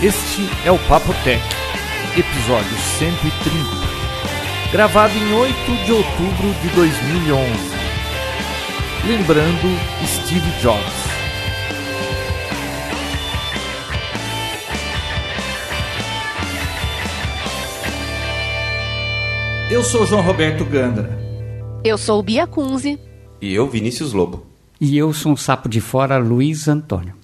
Este é o Papo Tech, episódio 130, gravado em 8 de outubro de 2011. Lembrando Steve Jobs. Eu sou João Roberto Gandra. Eu sou Bia Kunze. E eu, Vinícius Lobo. E eu sou um sapo de fora, Luiz Antônio.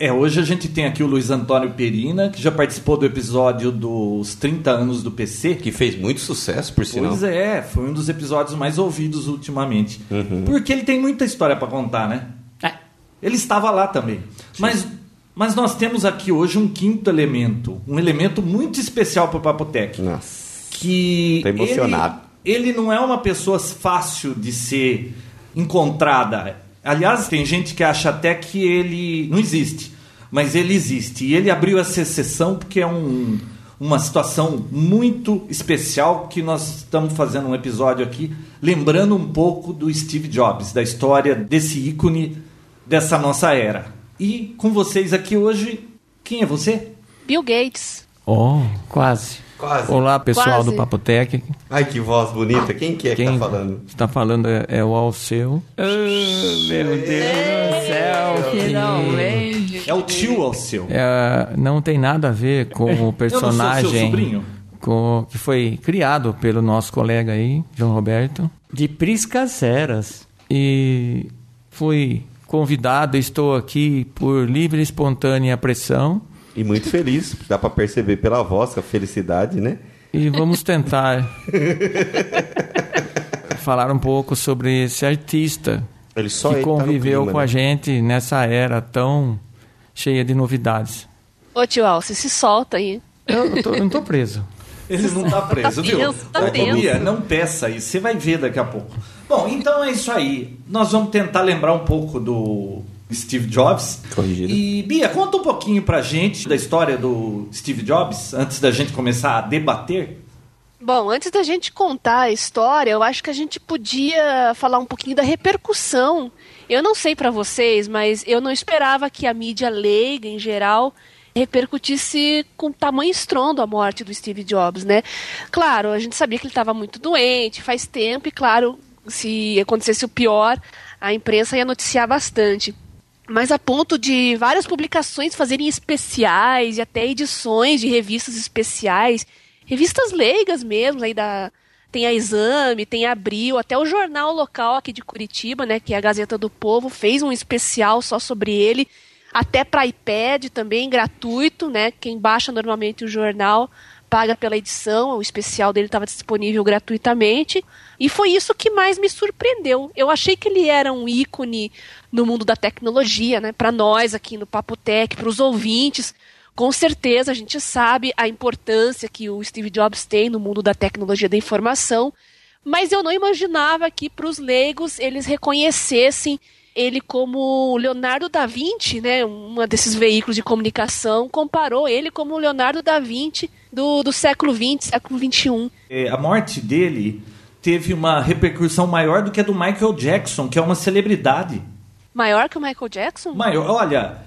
É, hoje a gente tem aqui o Luiz Antônio Perina, que já participou do episódio dos 30 anos do PC. Que fez muito sucesso, por sinal. Pois é, foi um dos episódios mais ouvidos ultimamente. Uhum. Porque ele tem muita história para contar, né? É. Ele estava lá também. Mas, mas nós temos aqui hoje um quinto elemento. Um elemento muito especial para o Papotec. Nossa. Que Tô emocionado. Ele, ele não é uma pessoa fácil de ser encontrada. Aliás, tem gente que acha até que ele não existe, mas ele existe. E ele abriu essa exceção porque é um, uma situação muito especial que nós estamos fazendo um episódio aqui, lembrando um pouco do Steve Jobs, da história desse ícone dessa nossa era. E com vocês aqui hoje, quem é você? Bill Gates. Oh, quase. Quase. Olá, pessoal Quase. do Papotec. Ai, que voz bonita. Quem que é que Quem tá falando? está falando é, é o Alceu. meu Deus do céu. Finalmente. É o tio Alceu. É, não tem nada a ver com o Eu não sou seu personagem sobrinho? com- que foi criado pelo nosso colega aí, João Roberto. De priscas eras. E fui convidado, estou aqui por livre e espontânea pressão. E muito feliz. Dá pra perceber pela voz a felicidade, né? E vamos tentar falar um pouco sobre esse artista Ele só que ele tá conviveu clima, com a né? gente nessa era tão cheia de novidades. Ô tio Alce, se solta aí. Eu, eu tô- eu não tô preso. Ele não tá preso, viu? tenso, tá Ô, tenso. Bia, não peça isso, você vai ver daqui a pouco. Bom, então é isso aí. Nós vamos tentar lembrar um pouco do Steve Jobs. Corrigido. E Bia, conta um pouquinho pra gente da história do Steve Jobs, antes da gente começar a debater. Bom, antes da gente contar a história, eu acho que a gente podia falar um pouquinho da repercussão. Eu não sei pra vocês, mas eu não esperava que a mídia leiga em geral repercutisse com tamanho estrondo a morte do Steve Jobs, né? Claro, a gente sabia que ele estava muito doente faz tempo e claro, se acontecesse o pior, a imprensa ia noticiar bastante. Mas a ponto de várias publicações fazerem especiais e até edições de revistas especiais, revistas leigas mesmo, aí da tem a Exame, tem a Abril, até o jornal local aqui de Curitiba, né, que é a Gazeta do Povo, fez um especial só sobre ele, até para iPad também gratuito, né? Quem baixa normalmente o jornal paga pela edição, o especial dele estava disponível gratuitamente. E foi isso que mais me surpreendeu. Eu achei que ele era um ícone no mundo da tecnologia, né? Para nós aqui no Papotec, para os ouvintes. Com certeza a gente sabe a importância que o Steve Jobs tem no mundo da tecnologia da informação, mas eu não imaginava que para os leigos eles reconhecessem ele como Leonardo da Vinci, né, um desses veículos de comunicação, comparou ele como Leonardo da Vinci do, do século XX, século XXI. É, a morte dele teve uma repercussão maior do que a do Michael Jackson, que é uma celebridade. Maior que o Michael Jackson? Maior, olha,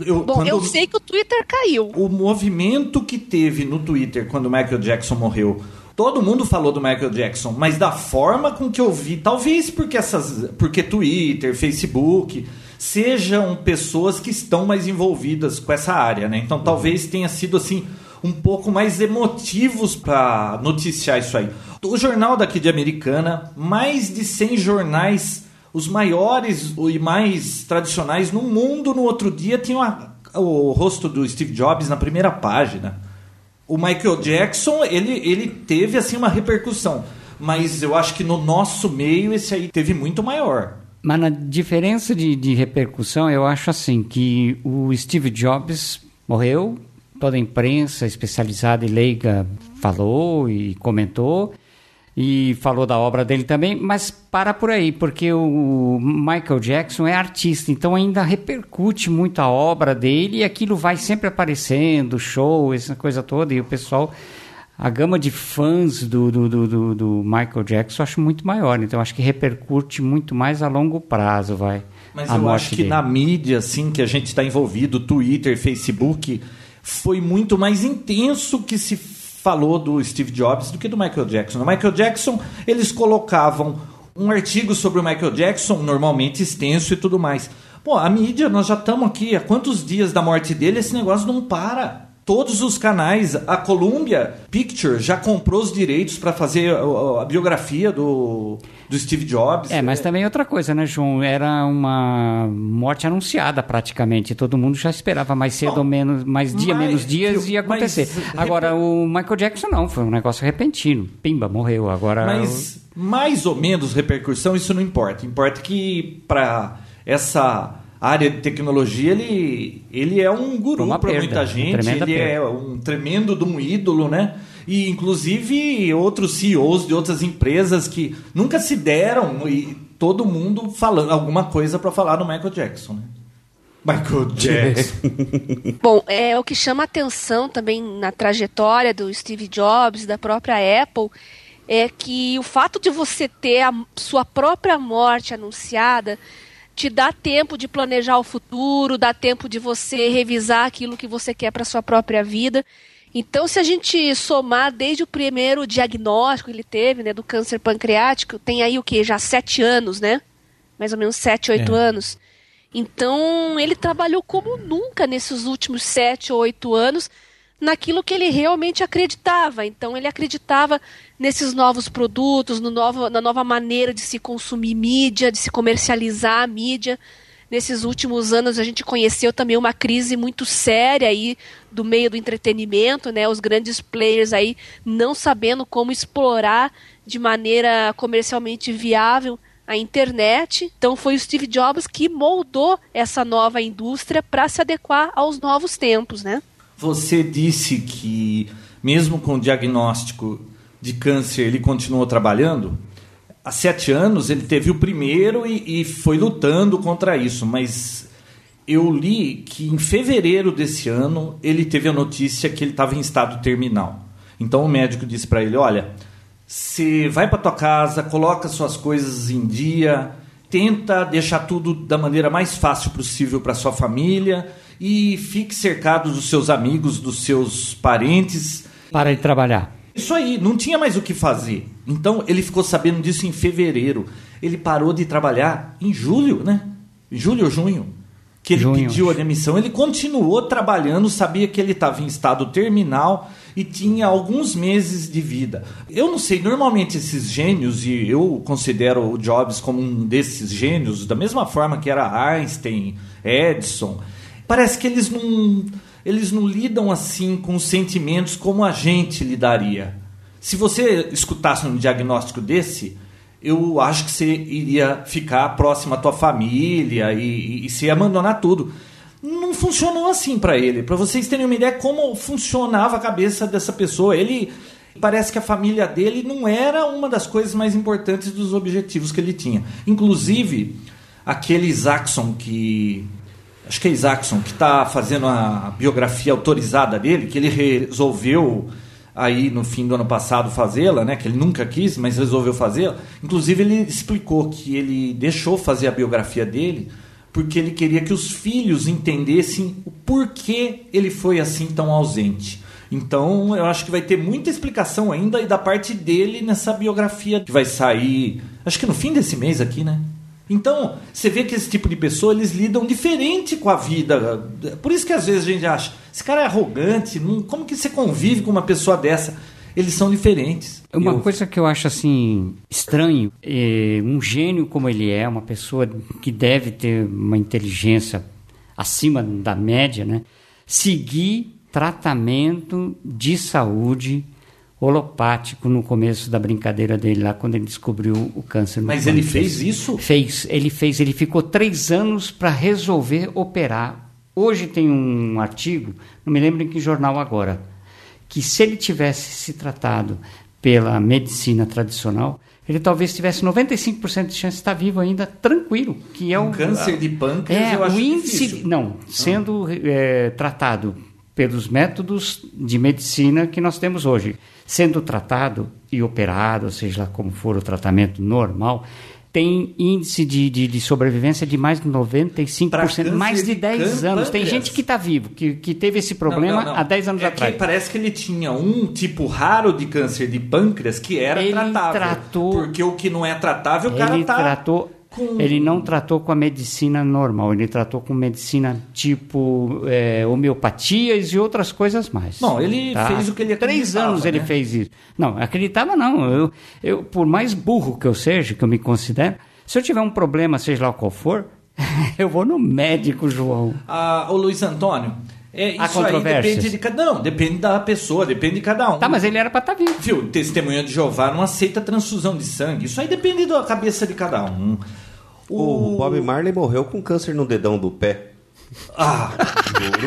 eu, Bom, eu sei que o Twitter caiu. o movimento que teve no Twitter quando o Michael Jackson morreu. Todo mundo falou do Michael Jackson, mas da forma com que eu vi, talvez porque essas, porque Twitter, Facebook sejam pessoas que estão mais envolvidas com essa área, né? Então talvez tenha sido assim um pouco mais emotivos para noticiar isso aí. O jornal daqui de Americana, mais de 100 jornais, os maiores e mais tradicionais no mundo, no outro dia tinham a- o rosto do Steve Jobs na primeira página. O Michael Jackson, ele, ele teve assim uma repercussão, mas eu acho que no nosso meio esse aí teve muito maior. Mas na diferença de, de repercussão, eu acho assim que o Steve Jobs morreu, toda a imprensa especializada e leiga falou e comentou, e falou da obra dele também, mas para por aí, porque o Michael Jackson é artista, então ainda repercute muito a obra dele e aquilo vai sempre aparecendo, show, essa coisa toda, e o pessoal a gama de fãs do, do, do, do, Michael Jackson eu acho muito maior, então acho que repercute muito mais a longo prazo, vai. Mas eu acho que dele. na mídia, assim, que a gente está envolvido, Twitter, Facebook, foi muito mais intenso que se falou do Steve Jobs do que do Michael Jackson. No Michael Jackson, eles colocavam um artigo sobre o Michael Jackson, normalmente extenso e tudo mais. Pô, a mídia, nós já estamos aqui há quantos dias da morte dele, esse negócio não para. Todos os canais, a Columbia Picture já comprou os direitos para fazer a, a, biografia do, do Steve Jobs. É, mas também outra coisa, né, João? Era uma morte anunciada praticamente. Todo mundo já esperava mais cedo Bom, ou menos, mais dia, mas, menos dias ia acontecer. Mas, Agora, o Michael Jackson não, foi um negócio repentino. Pimba, morreu. Agora. Mas mais ou menos repercussão, isso não importa. Importa que para essa área de tecnologia, ele, ele é um guru para muita gente, ele perda. é um tremendo de um ídolo, né? E inclusive outros CEOs de outras empresas que nunca se deram e todo mundo falando alguma coisa para falar do Michael Jackson, né? Michael Jackson. Bom, é o que chama atenção também na trajetória do Steve Jobs, da própria Apple, é que o fato de você ter a sua própria morte anunciada te dá tempo de planejar o futuro, dá tempo de você revisar aquilo que você quer para sua própria vida. Então, se a gente somar desde o primeiro diagnóstico que ele teve, né, do câncer pancreático, tem aí o que? Já sete anos, né? Mais ou menos sete, oito é. anos. Então, ele trabalhou como nunca nesses últimos sete ou oito anos naquilo que ele realmente acreditava. Então, ele acreditava nesses novos produtos, no novo, na nova maneira de se consumir mídia, de se comercializar a mídia. Nesses últimos anos a gente conheceu também uma crise muito séria aí do meio do entretenimento, né? Os grandes players aí não sabendo como explorar de maneira comercialmente viável a internet. Então foi o Steve Jobs que moldou essa nova indústria para se adequar aos novos tempos, né? Você disse que mesmo com o diagnóstico de câncer, ele continuou trabalhando. Há sete anos ele teve o primeiro e, e foi lutando contra isso, mas eu li que em fevereiro desse ano ele teve a notícia que ele estava em estado terminal. Então o médico disse para ele: Olha, você vai para tua casa, coloca suas coisas em dia, tenta deixar tudo da maneira mais fácil possível para sua família e fique cercado dos seus amigos, dos seus parentes. Para de trabalhar. Isso aí, não tinha mais o que fazer. Então ele ficou sabendo disso em fevereiro. Ele parou de trabalhar em julho, né? Julho ou junho. Que ele junho. pediu a demissão. Ele continuou trabalhando, sabia que ele estava em estado terminal e tinha alguns meses de vida. Eu não sei, normalmente esses gênios, e eu considero o Jobs como um desses gênios, da mesma forma que era Einstein, Edison, parece que eles não eles não lidam assim com os sentimentos como a gente lidaria. Se você escutasse um diagnóstico desse, eu acho que você iria ficar próximo à tua família e, e, e se abandonar tudo. Não funcionou assim para ele. Para vocês terem uma ideia como funcionava a cabeça dessa pessoa, ele parece que a família dele não era uma das coisas mais importantes dos objetivos que ele tinha. Inclusive, aquele Isaacson que acho que é Isaacson, que está fazendo a biografia autorizada dele, que ele resolveu aí no fim do ano passado fazê-la, né? Que ele nunca quis, mas resolveu fazê-la. Inclusive ele explicou que ele deixou fazer a biografia dele porque ele queria que os filhos entendessem o porquê ele foi assim tão ausente. Então eu acho que vai ter muita explicação ainda e da parte dele nessa biografia que vai sair, acho que no fim desse mês aqui, né? Então, você vê que esse tipo de pessoa, eles lidam diferente com a vida. Por isso que às vezes a gente acha, esse cara é arrogante, como que você convive com uma pessoa dessa? Eles são diferentes. Uma eu... coisa que eu acho assim estranho, é um gênio como ele é, uma pessoa que deve ter uma inteligência acima da média, né? Seguir tratamento de saúde holopático no começo da brincadeira dele lá, quando ele descobriu o câncer. Mas ele fez isso? Fez, ele fez. Ele ficou três anos para resolver operar. Hoje tem um artigo, não me lembro em que jornal agora, que se ele tivesse se tratado pela medicina tradicional, ele talvez tivesse 95% de chance de estar vivo ainda, tranquilo. Que é um, um câncer de pâncreas, é, eu acho o índice, difícil. Não, sendo ah. é, tratado pelos métodos de medicina que nós temos hoje. Sendo tratado e operado, seja lá como for o tratamento normal, tem índice de, de, de sobrevivência de mais de Pra 95%, câncer mais de de 10 cân- anos. Tem gente que está vivo, que, que teve esse problema Não, não, não. há 10 anos é atrás. Que parece que ele tinha um tipo raro de câncer de pâncreas que era Ele tratável. tratou- Porque o que não é tratável, o cara Ele tá. tratou. Com- Ele não tratou com a medicina normal, ele tratou com medicina tipo é, homeopatias e outras coisas mais. Não, ele fez o que ele Três acreditava, anos ele né? fez isso. Não, acreditava não. Eu, eu, por mais burro que eu seja, que eu me considero, se eu tiver um problema, seja lá qual for, eu vou no médico, João. Ah, ô Luiz Antônio, é, Há isso aí depende de cada. Não, depende da pessoa, depende de cada um. Tá, mas ele era para estar vivo. Viu, testemunha de Jeová não aceita transfusão de sangue. Isso aí depende da cabeça de cada um. O Bob Marley morreu com câncer no dedão do pé. Ah,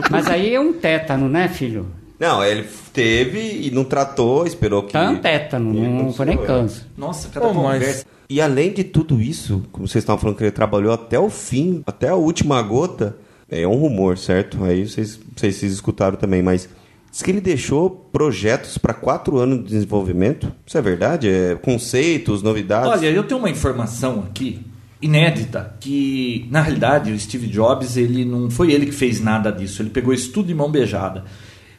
Mas aí é um tétano, né, filho? Não, ele teve e não tratou, esperou que. Tá um tétano, não foi nem câncer. nossa, cada mas- conversa. E além de tudo isso, como vocês estavam falando que ele trabalhou até o fim, até a última gota, é um rumor, certo? Aí vocês, vocês escutaram também, mas diz que ele deixou projetos para quatro anos de desenvolvimento. Isso é verdade? É, conceitos, novidades? Olha, eu tenho uma informação aqui inédita que na realidade o Steve Jobs ele não foi ele que fez nada disso. Ele pegou isso tudo de mão beijada.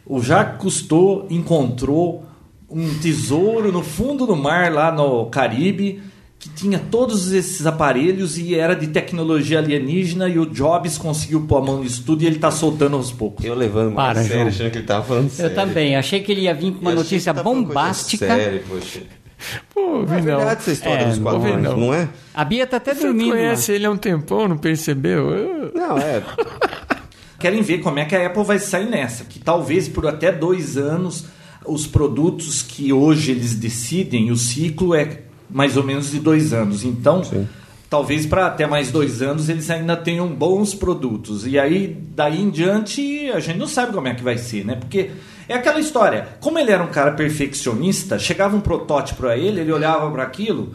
O Jacques Cousteau encontrou um tesouro no fundo do mar lá no Caribe que tinha todos esses aparelhos e era de tecnologia alienígena e o Jobs conseguiu pôr a mão nisso tudo e ele está soltando aos poucos. Eu levando mais Para, sério, achando que ele tava falando Eu sério. também. Achei que ele ia vir com uma Eu notícia bombástica. Séria, poxa. Pô, É Vinão. verdade essa história É, dos quatro não, não. é? A Bia tá até Você dormindo. conhece ele há um tempão, não percebeu? Eu- Não, é. querem ver como é que a Apple vai sair nessa. Que talvez por até dois anos os produtos que hoje eles decidem, o ciclo é mais ou menos de dois anos. Então, Sim. talvez para até mais dois anos eles ainda tenham bons produtos. E aí, daí em diante, a gente não sabe como é que vai ser, né? Porque é aquela história. Como ele era um cara perfeccionista, chegava um protótipo a ele, ele olhava para aquilo.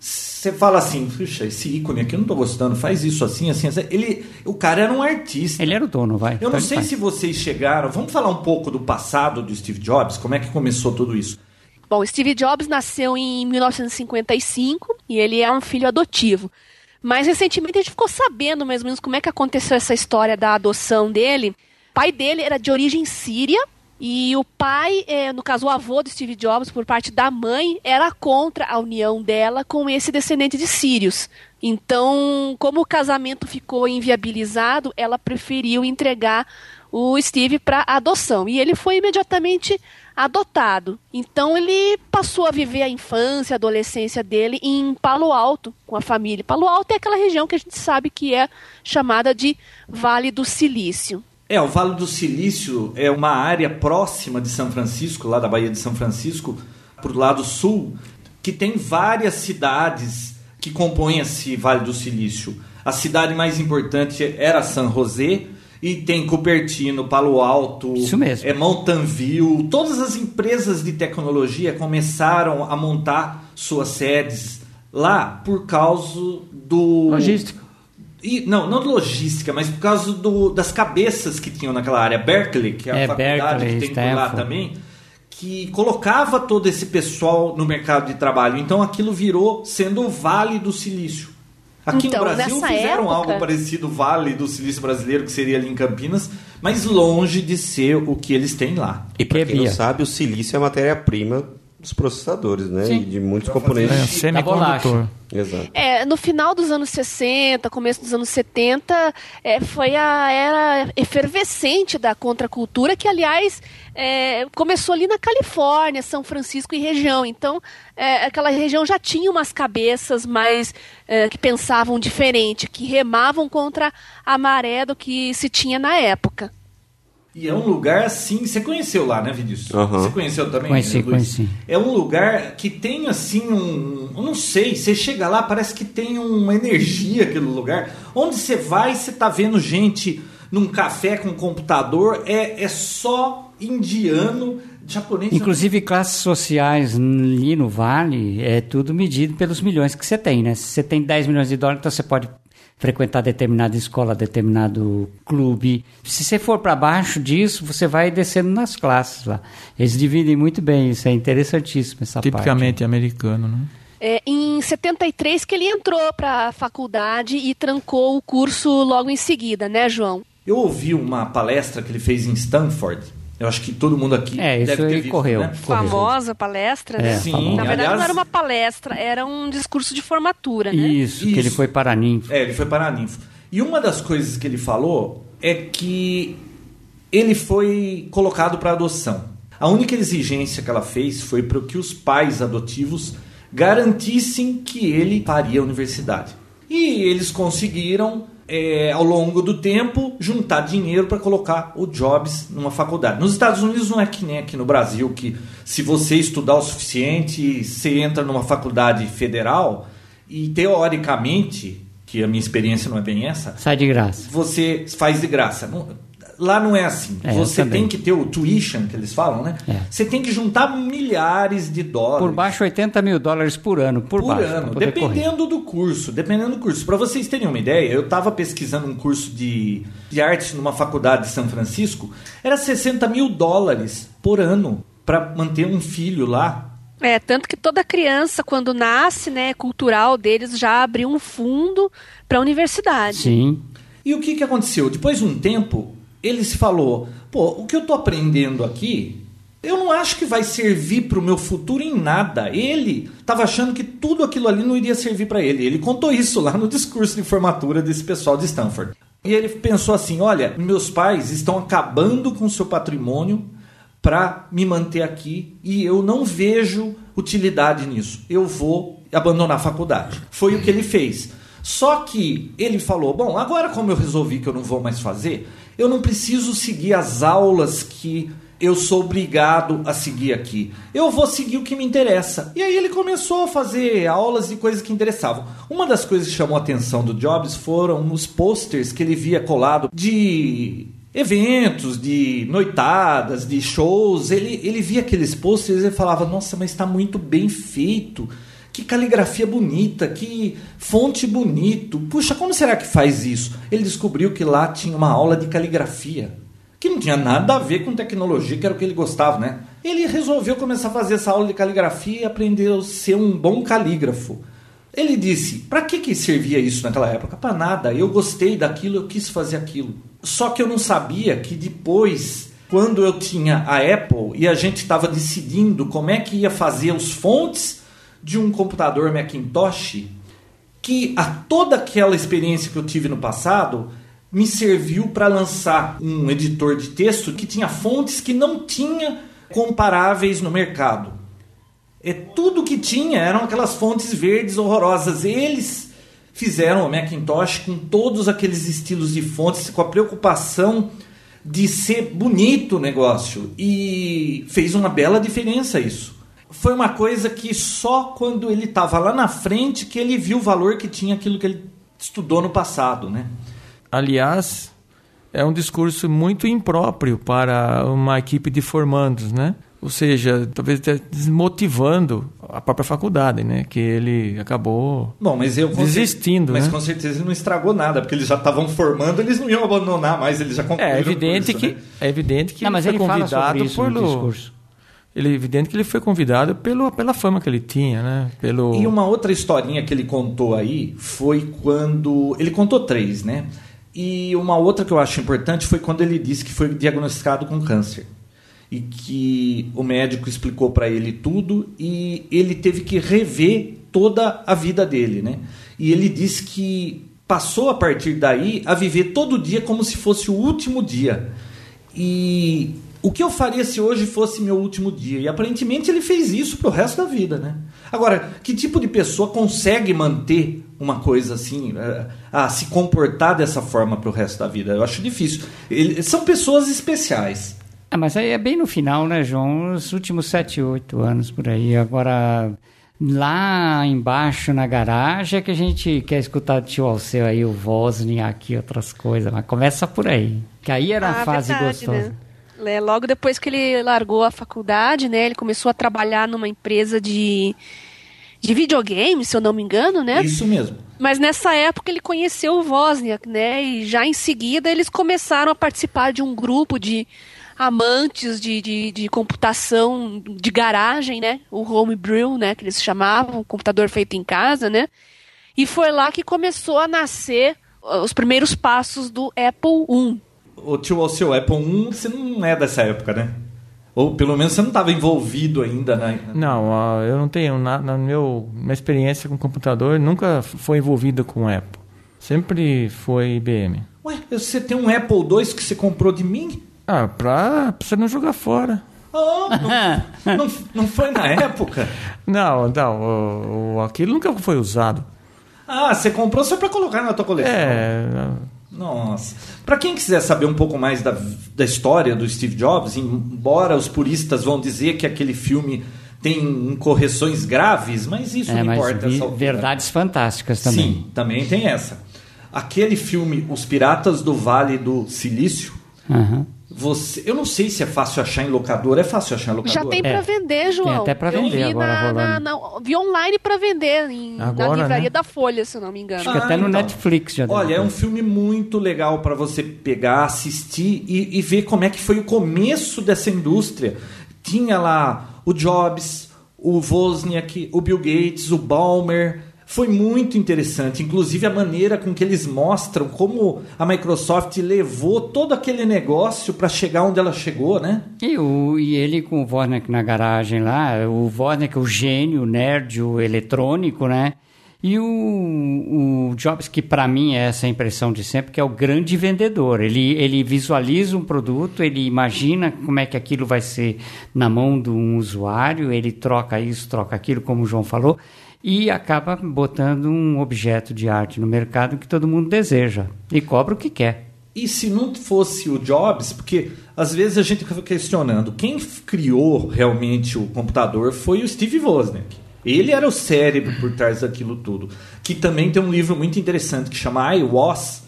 Você fala assim, puxa, esse ícone aqui eu não tô gostando, faz isso assim, assim, assim. Ele, o cara era um artista. Ele era o dono, vai. Eu Então não sei se vocês chegaram. Vamos falar um pouco do passado do Steve Jobs, como é que começou tudo isso? Bom, Steve Jobs nasceu em 1955 e ele é um filho adotivo. Mas recentemente a gente ficou sabendo mais ou menos como é que aconteceu essa história da adoção dele. O pai dele era de origem síria e o pai, eh, no caso o avô do Steve Jobs, por parte da mãe, era contra a união dela com esse descendente de sírios. Então, como o casamento ficou inviabilizado, ela preferiu entregar o Steve para adoção. E ele foi imediatamente adotado. Então ele passou a viver a infância, a adolescência dele em Palo Alto com a família. Palo Alto é aquela região que a gente sabe que é chamada de Vale do Silício. É, o Vale do Silício é uma área próxima de São Francisco, lá da Baía de São Francisco, pro lado sul, que tem várias cidades que compõem esse Vale do Silício. A cidade mais importante era San José, e tem Cupertino, Palo Alto, Isso mesmo. é Mountain View. Todas as empresas de tecnologia começaram a montar suas sedes lá por causa do Logística. E, não, não de logística, mas por causa do, das cabeças que tinham naquela área. Berkeley, que é a É, faculdade Berkeley, que tem por lá também, que colocava todo esse pessoal no mercado de trabalho. Então aquilo virou sendo o Vale do Silício. Aqui Então, no Brasil nessa fizeram época- algo parecido, Vale do Silício brasileiro, que seria ali em Campinas, mas longe de ser o que eles têm lá. E pra Que quem não sabe, o silício é a matéria-prima dos processadores, né? Sim. E de muitos É, componentes. semicondutor. Exato. É, no final dos anos 60, começo dos anos 70, é, foi a era efervescente da contracultura, que, aliás, é, começou ali na Califórnia, São Francisco e região. Então, é, aquela região já tinha umas cabeças mais é, que pensavam diferente, que remavam contra a maré do que se tinha na época. E é um lugar assim. Você conheceu lá, né, Vinícius? Aham. Você conheceu também? Conheci, Luiz? conheci. É um lugar que tem assim um. Eu não sei, você chega lá, parece que tem uma energia aquele lugar. Onde você vai, você tá vendo gente num café com computador, é, é só indiano, japonês. Inclusive, classes sociais ali no Vale, é tudo medido pelos milhões que você tem, né? Se você tem 10 milhões de dólares, então você pode frequentar determinada escola, determinado clube. Se você for para baixo disso, você vai descendo nas classes lá. Eles dividem muito bem, isso é interessantíssimo essa parte. Tipicamente americano, né? É, em 73 que ele entrou para a faculdade e trancou o curso logo em seguida, né, João? Eu ouvi uma palestra que ele fez em Stanford. Eu acho que todo mundo aqui É, isso deve ter aí visto, correu. né? correu. Famosa palestra, né? É, Sim, famosa. Na verdade, aliás, não era uma palestra, era um discurso de formatura, né? Isso, que ele Isso. foi para a ninfa. É, ele foi para a ninfo. E uma das coisas que ele falou é que ele foi colocado para adoção. A única exigência que ela fez foi para que os pais adotivos garantissem que ele faria a universidade. E eles conseguiram, é, ao longo do tempo, juntar dinheiro para colocar o Jobs numa faculdade. Nos Estados Unidos não é que nem aqui no Brasil, que se você estudar o suficiente, você entra numa faculdade federal e, teoricamente, que a minha experiência não é bem essa, Sai de graça. você faz de graça. Não- lá não é assim. É, você também. tem que ter o tuition, que eles falam, né? É. Você tem que juntar milhares de dólares. Por baixo, 80 mil dólares por ano. Por, por baixo. ano, poder correr. dependendo do curso, dependendo do curso. Para vocês terem uma ideia, eu estava pesquisando um curso de, de arte numa faculdade de São Francisco, era 60 mil dólares por ano para manter um filho lá. É, tanto que toda criança, quando nasce, né, cultural deles já abriu um fundo para a universidade. Sim. E o que, que aconteceu? Depois de um tempo, ele se falou: pô, o que eu tô aprendendo aqui, eu não acho que vai servir para o meu futuro em nada. Ele estava achando que tudo aquilo ali não iria servir para ele. Ele contou isso lá no discurso de formatura desse pessoal de Stanford. E ele pensou assim: olha, meus pais estão acabando com o seu patrimônio para me manter aqui e eu não vejo utilidade nisso. Eu vou abandonar a faculdade. Foi o que ele fez. Só que ele falou: bom, agora como eu resolvi que eu não vou mais fazer, eu não preciso seguir as aulas que eu sou obrigado a seguir aqui. Eu vou seguir o que me interessa. E aí ele começou a fazer aulas de coisas que interessavam. Uma das coisas que chamou a atenção do Jobs foram os posters que ele via colado de eventos, de noitadas, de shows. Ele, ele via aqueles posters e falava: Nossa, mas está muito bem feito. Que caligrafia bonita, que fonte bonito. Puxa, como será que faz isso? Ele descobriu que lá tinha uma aula de caligrafia, que não tinha nada a ver com tecnologia, que era o que ele gostava, né? Ele resolveu começar a fazer essa aula de caligrafia e aprendeu a ser um bom calígrafo. Ele disse: para que, que servia isso naquela época? Para nada. Eu gostei daquilo, eu quis fazer aquilo. Só que eu não sabia que depois, quando eu tinha a Apple e a gente estava decidindo como é que ia fazer os fontes de um computador Macintosh, que a toda aquela experiência que eu tive no passado me serviu para lançar um editor de texto que tinha fontes que não tinha comparáveis no mercado. É tudo que tinha eram aquelas fontes verdes horrorosas. Eles fizeram o Macintosh com todos aqueles estilos de fontes, com a preocupação de ser bonito o negócio. E fez uma bela diferença isso. Foi uma coisa que só quando ele estava lá na frente que ele viu o valor que tinha aquilo que ele estudou no passado, né? Aliás, é um discurso muito impróprio para uma equipe de formandos, né? Ou seja, talvez até desmotivando a própria faculdade, né? Que ele acabou Bom, mas eu com Desistindo, Mas né? com certeza ele não estragou nada, porque eles já estavam formando, eles não iam abandonar mais, eles já concluíram. É o evidente curso, que né? é evidente que Não, mas ele ele foi fala sobre convidado isso no pelo discurso. Ele evidente que ele foi convidado pelo, pela fama que ele tinha, né? Pelo E uma outra historinha que ele contou aí foi quando. Ele contou três, né? E uma outra que eu acho importante foi quando ele disse que foi diagnosticado com câncer. E que o médico explicou para ele tudo e ele teve que rever toda a vida dele, né? E ele disse que passou a partir daí a viver todo dia como se fosse o último dia. E o que eu faria se hoje fosse meu último dia? E aparentemente ele fez isso pro resto da vida, né? Agora, que tipo de pessoa consegue manter uma coisa assim, eh, a se comportar dessa forma pro resto da vida? Eu acho difícil. Ele- são pessoas especiais. Ah, mas aí é bem no final, né, João? Os últimos sete, oito anos por aí. Agora, lá embaixo na garagem é que a gente quer escutar do tio Alceu aí, o Wozniak e outras coisas. Mas começa por aí. Que aí era Ah, fase verdade, gostosa. né? É, logo depois que ele largou a faculdade, né, ele começou a trabalhar numa empresa de, de videogame, se eu não me engano, né? Isso mesmo. Mas nessa época ele conheceu o Wozniak, né? E já em seguida eles começaram a participar de um grupo de amantes de, de, de, computação de garagem, né? O homebrew, né? Que eles chamavam, computador feito em casa, né? E foi lá que começou a nascer uh, os primeiros passos do Apple I. O tio Alceu, Apple I, você não é dessa época, né? Ou pelo menos você não estava envolvido ainda, né? Não, eu não tenho na, na meu, minha experiência com computador nunca foi envolvida com Apple. Sempre foi IBM. Ué, você tem um Apple II que você comprou de mim? Ah, pra, pra você não jogar fora. Ah, não, não, não, foi na época? Não, não. O, o, aquilo nunca foi usado. Ah, você comprou só para colocar na tua coleção? É. Nossa. Para quem quiser saber um pouco mais da, da história do Steve Jobs, embora os puristas vão dizer que aquele filme tem incorreções graves, mas isso é, não importa. Vi, verdades fantásticas também. Sim, também tem essa. Aquele filme Os Piratas do Vale do Silício, uhum. Você, eu não sei se é fácil achar em locador. É fácil achar em locador? Já tem para é. vender, João. Tem até para vender agora na, na, na, Vi online para vender em, agora, na livraria né? da Folha, se não me engano. Acho que até no então. Netflix já Olha, é um filme muito legal para você pegar, assistir e, e ver como é que foi o começo dessa indústria. Tinha lá o Jobs, o Wozniak, o Bill Gates, o Balmer foi muito interessante, inclusive a maneira com que eles mostram como a Microsoft levou todo aquele negócio para chegar onde ela chegou, né? E, o, e ele com o Wozniak na garagem lá, o Wozniak, o gênio, o nerd, o eletrônico, né? E o, o Jobs, que para mim é essa impressão de sempre, que é o grande vendedor. Ele, ele visualiza um produto, ele imagina como é que aquilo vai ser na mão de um usuário, ele troca isso, troca aquilo, como o João falou e acaba botando um objeto de arte no mercado que todo mundo deseja e cobra o que quer. E se não fosse o Jobs, porque às vezes a gente fica questionando, quem criou realmente o computador foi o Steve Wozniak. Ele era o cérebro por trás daquilo tudo. Que também tem um livro muito interessante que chama I Was,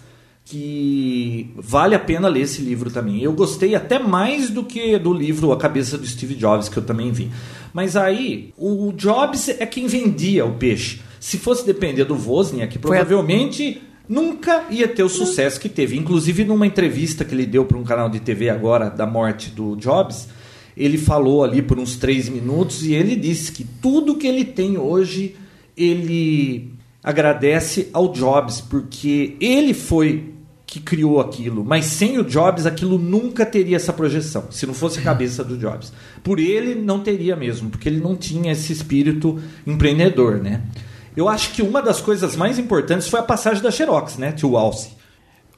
que vale a pena ler esse livro também. Eu gostei até mais do que do livro A Cabeça do Steve Jobs, que eu também vi. Mas aí, o Jobs é quem vendia o peixe. Se fosse depender do Wozniak, provavelmente nunca ia ter o sucesso que teve. Inclusive, numa entrevista que ele deu para um canal de TV agora da morte do Jobs, ele falou ali por uns três minutos e ele disse que tudo que ele tem hoje, ele agradece ao Jobs, porque ele foi que criou aquilo, mas sem o Jobs aquilo nunca teria essa projeção, se não fosse a cabeça do Jobs. Por ele não teria mesmo, porque ele não tinha esse espírito empreendedor, né? Eu acho que uma das coisas mais importantes foi a passagem da Xerox, né, tio Alce.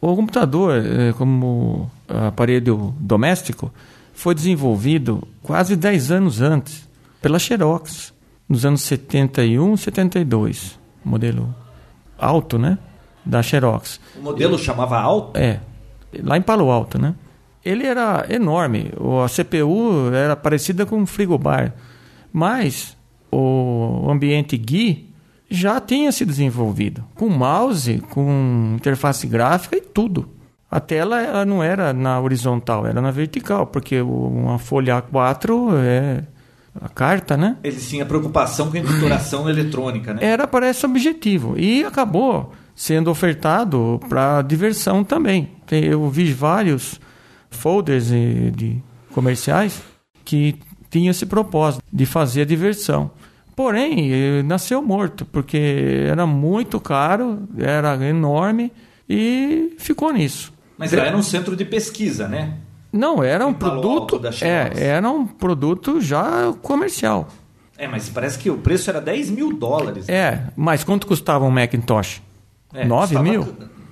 O computador, é, como aparelho doméstico, foi desenvolvido quase 10 anos antes pela Xerox, nos anos 71, 72, modelo alto, né? Da Xerox. O modelo chamava Alto? É, lá em Palo Alto, né? Ele era enorme, a CPU era parecida com um frigobar, mas o ambiente GUI já tinha se desenvolvido, com mouse, com interface gráfica e tudo. A tela ela não era na horizontal, era na vertical, porque uma folha A4 é a carta, né? Eles tinham preocupação com a editoração eletrônica, né? Era para esse objetivo. E acabou sendo ofertado para diversão também. Eu vi vários folders de comerciais que tinham esse propósito de fazer a diversão. Porém, eh, nasceu morto, porque era muito caro, era enorme e ficou nisso. Mas era um centro de pesquisa, né? Não, era um produto. É, era um produto já comercial. É, mas parece que o preço era 10 mil dólares. Né? É, mas quanto custava um Macintosh? É, 9 mil?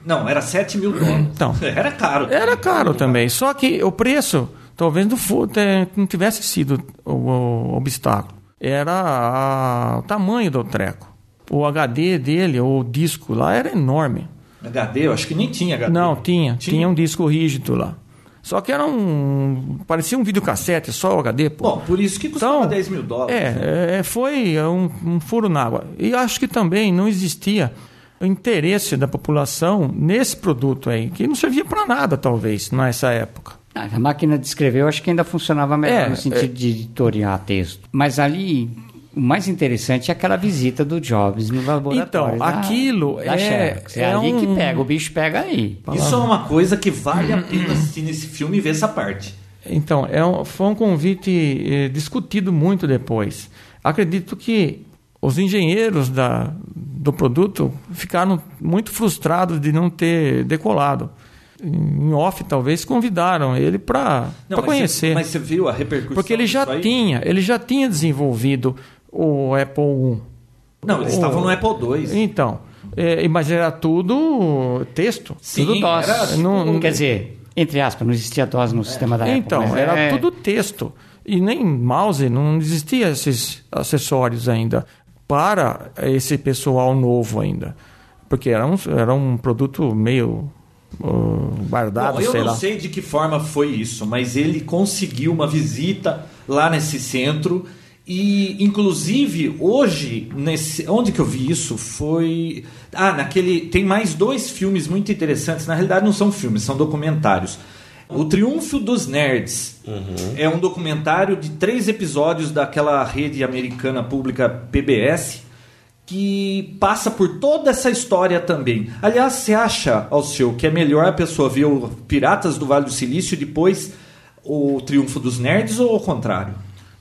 Não, era 7 mil dólares. Então, era caro. Era caro também. Só que o preço talvez não, for, não tivesse sido o, o obstáculo. Era a, o tamanho do treco. O HD dele, o disco lá, era enorme. HD? Eu acho que nem tinha HD. Não, tinha. Tinha, tinha um disco rígido lá. Só que era um. parecia um videocassete, só o HD. Pô. Bom, por isso que custava então, 10 mil dólares. É, né? é foi um, um furo na água. E acho que também não existia o interesse da população nesse produto aí, que não servia para nada, talvez, nessa época. Ah, a máquina de escrever eu acho que ainda funcionava melhor é, no sentido é... de editoriar texto. Mas ali o mais interessante é aquela visita do Jobs no laboratório. Então, da, aquilo da é, é, é ali um... que pega, o bicho pega aí. Isso é uma coisa que vale a pena assistir nesse filme e ver essa parte. Então, é um, foi um convite eh, discutido muito depois. Acredito que os engenheiros da, do produto ficaram muito frustrados de não ter decolado. Em off, talvez, convidaram ele para conhecer. Você, mas você viu a repercussão Porque ele já tinha, ele já tinha desenvolvido o Apple I. Não, eles o- estavam no Apple II. Então, é, mas era tudo texto. Sim, Tudo DOS. era- Não- não- Quer dizer, entre aspas, não existia DOS no sistema da Apple. Então, era é- tudo texto. E nem mouse, não existia esses acessórios ainda para esse pessoal novo ainda. Porque era um, era um produto meio uh, guardado, Bom, eu sei não lá. sei de que forma foi isso, mas ele conseguiu uma visita lá nesse centro e, inclusive, hoje, nesse, onde que eu vi isso? Foi. Ah, naquele. Tem mais dois filmes muito interessantes. Na realidade, não são filmes, são documentários. O Triunfo dos Nerds é um documentário de três episódios daquela rede americana pública PBS que passa por toda essa história também. Aliás, você acha, Alceu, que é melhor a pessoa ver o Piratas do Vale do Silício e depois o Triunfo dos Nerds ou o contrário?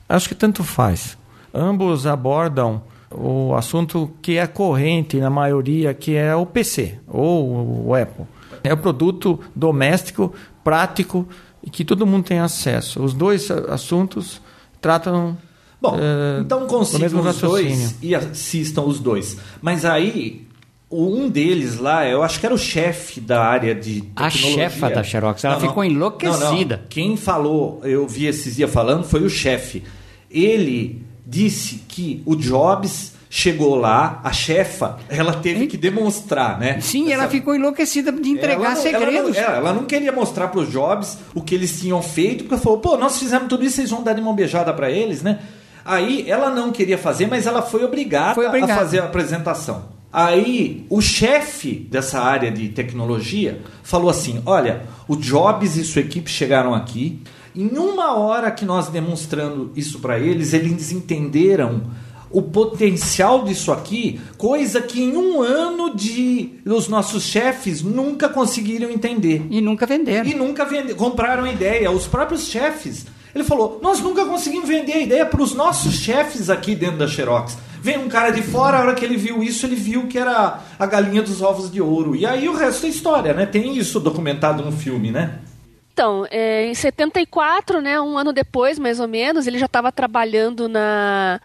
Acho que tanto faz. Ambos abordam o assunto que é corrente na maioria, que é o PC ou o Apple. É o produto doméstico, prático e que todo mundo tem acesso. Os dois a- assuntos tratam Bom, é, então consigam mesmo os dois e assistam os dois. Mas aí, o- um deles lá, eu acho que era o chefe da área de A tecnologia. chefa da Xerox, ela ficou enlouquecida. Não, não. Quem falou, eu vi esses dias falando, foi o chefe. Ele disse que o Jobs chegou lá, a chefa, ela teve que demonstrar, né? Sim, ela Essa- ficou enlouquecida de entregar ela não- segredos. Ela não, é, ela não queria mostrar para os Jobs o que eles tinham feito, porque falou, pô, nós fizemos tudo isso, vocês vão dar de mão beijada para eles, né? Aí ela não queria fazer, mas ela foi obrigada, Foi obrigada. a fazer a apresentação. Aí o chefe dessa área de tecnologia falou assim: olha, o Jobs e sua equipe chegaram aqui. Em uma hora que nós demonstrando isso para eles, eles entenderam o potencial disso aqui, coisa que em um ano de os nossos chefes nunca conseguiram entender. E nunca venderam. E nunca vende, compraram a ideia. Os próprios chefes. Ele falou: Nós nunca conseguimos vender a ideia para os nossos chefes aqui dentro da Xerox. Vem um cara de fora, a hora que ele viu isso, ele viu que era a galinha dos ovos de ouro. E aí o resto é história, né? Tem isso documentado no filme, né? Então, é, em 74, né, um ano depois, mais ou menos, ele já estava trabalhando na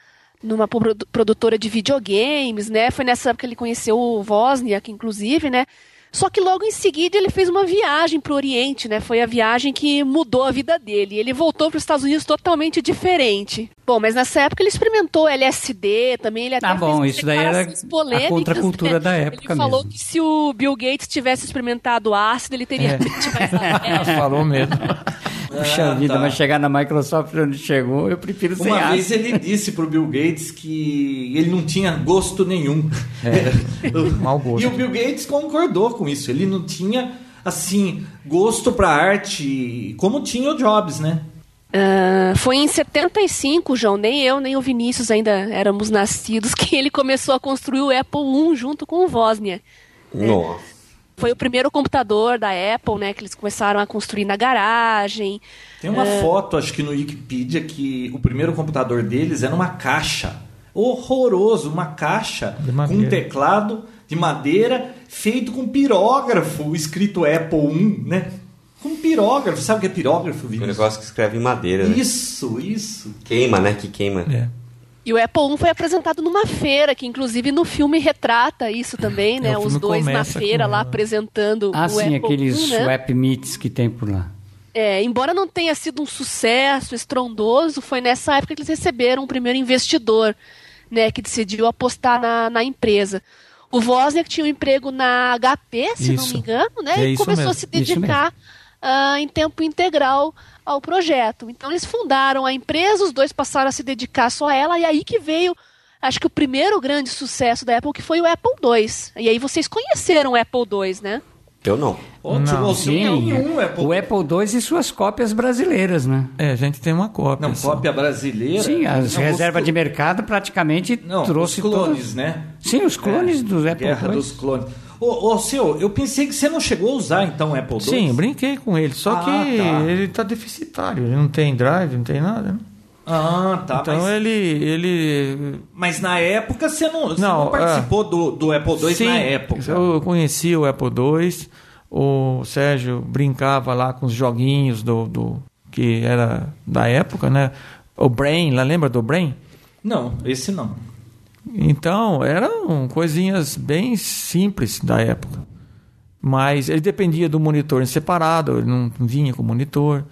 numa produ- produtora de videogames, né? Foi nessa época que ele conheceu o Wozniak, inclusive, né? Só que logo em seguida ele fez uma viagem para o Oriente, né? Foi a viagem que mudou a vida dele. Ele voltou para os Estados Unidos totalmente diferente. Bom, mas nessa época ele experimentou LSD, também ele até Ah, bom, fez isso daí era a contracultura né? da época Ele falou mesmo. que se o Bill Gates tivesse experimentado ácido, ele teria É. mais. Falou mesmo. Puxa Ah, vida, tá. mas chegar na Microsoft onde chegou, eu prefiro sem Uma ácido. vez ele disse pro Bill Gates que ele não tinha gosto nenhum. Mau gosto. E o Bill Gates concordou com isso. Ele não tinha, assim, gosto pra arte como tinha o Jobs, né? Ah, foi em 75, João, nem eu nem o Vinícius ainda éramos nascidos, que ele começou a construir o Apple I junto com o Wozniak. Nossa. Foi o primeiro computador da Apple, né, que eles começaram a construir na garagem. Tem uma foto, acho que no Wikipedia, que o primeiro computador deles era uma caixa. Horroroso, uma caixa com um teclado de madeira feito com pirógrafo, escrito Apple I, né? Com pirógrafo. Sabe o que é pirógrafo, O Vinícius? negócio que escreve em madeira, né? Isso, isso. Queima, né? Que queima. É. E o Apple I foi apresentado numa feira, que inclusive no filme retrata isso também, né? É, Os dois na feira com lá ela. apresentando Ah, o sim, Apple aqueles I, né? swap meets que tem por lá. É, embora não tenha sido um sucesso estrondoso, foi nessa época que eles receberam o primeiro investidor, né, que decidiu apostar na, na empresa. O Wozniak tinha um emprego na HP, se não Isso. me engano, né, É e começou mesmo, a se isso dedicar ah, em tempo integral ao projeto. Então eles fundaram a empresa, os dois passaram a se dedicar só a ela, e aí que veio, acho que o primeiro grande sucesso da Apple, que foi o Apple II. E aí vocês conheceram o Apple II, né? Eu não. Ótimo, Não. Sim, um Apple. o Apple II e suas cópias brasileiras, né? É, a gente tem uma cópia. Não, só. cópia brasileira. Sim, as Não, reservas os de mercado praticamente Não, trouxe os clones, todas. né? Sim, os clones É, do Apple Guerra II. dos clones. Ô, ô, seu, eu pensei que você não chegou a usar então o Apple II. Sim, brinquei com ele, só Ah, que tá. ele tá deficitário, ele não tem drive, não tem nada. né? Ah, tá. então mas, ele, ele mas na época você não, você Não, não participou do, do Apple II Sim, na época. Eu conheci o Apple II, o Sérgio brincava lá com os joguinhos do, do que era da época, né? O Brain, lá lembra do Brain? Não, esse não. Então, eram coisinhas bem simples da época. Mas ele dependia do monitor em separado, ele não vinha com monitor.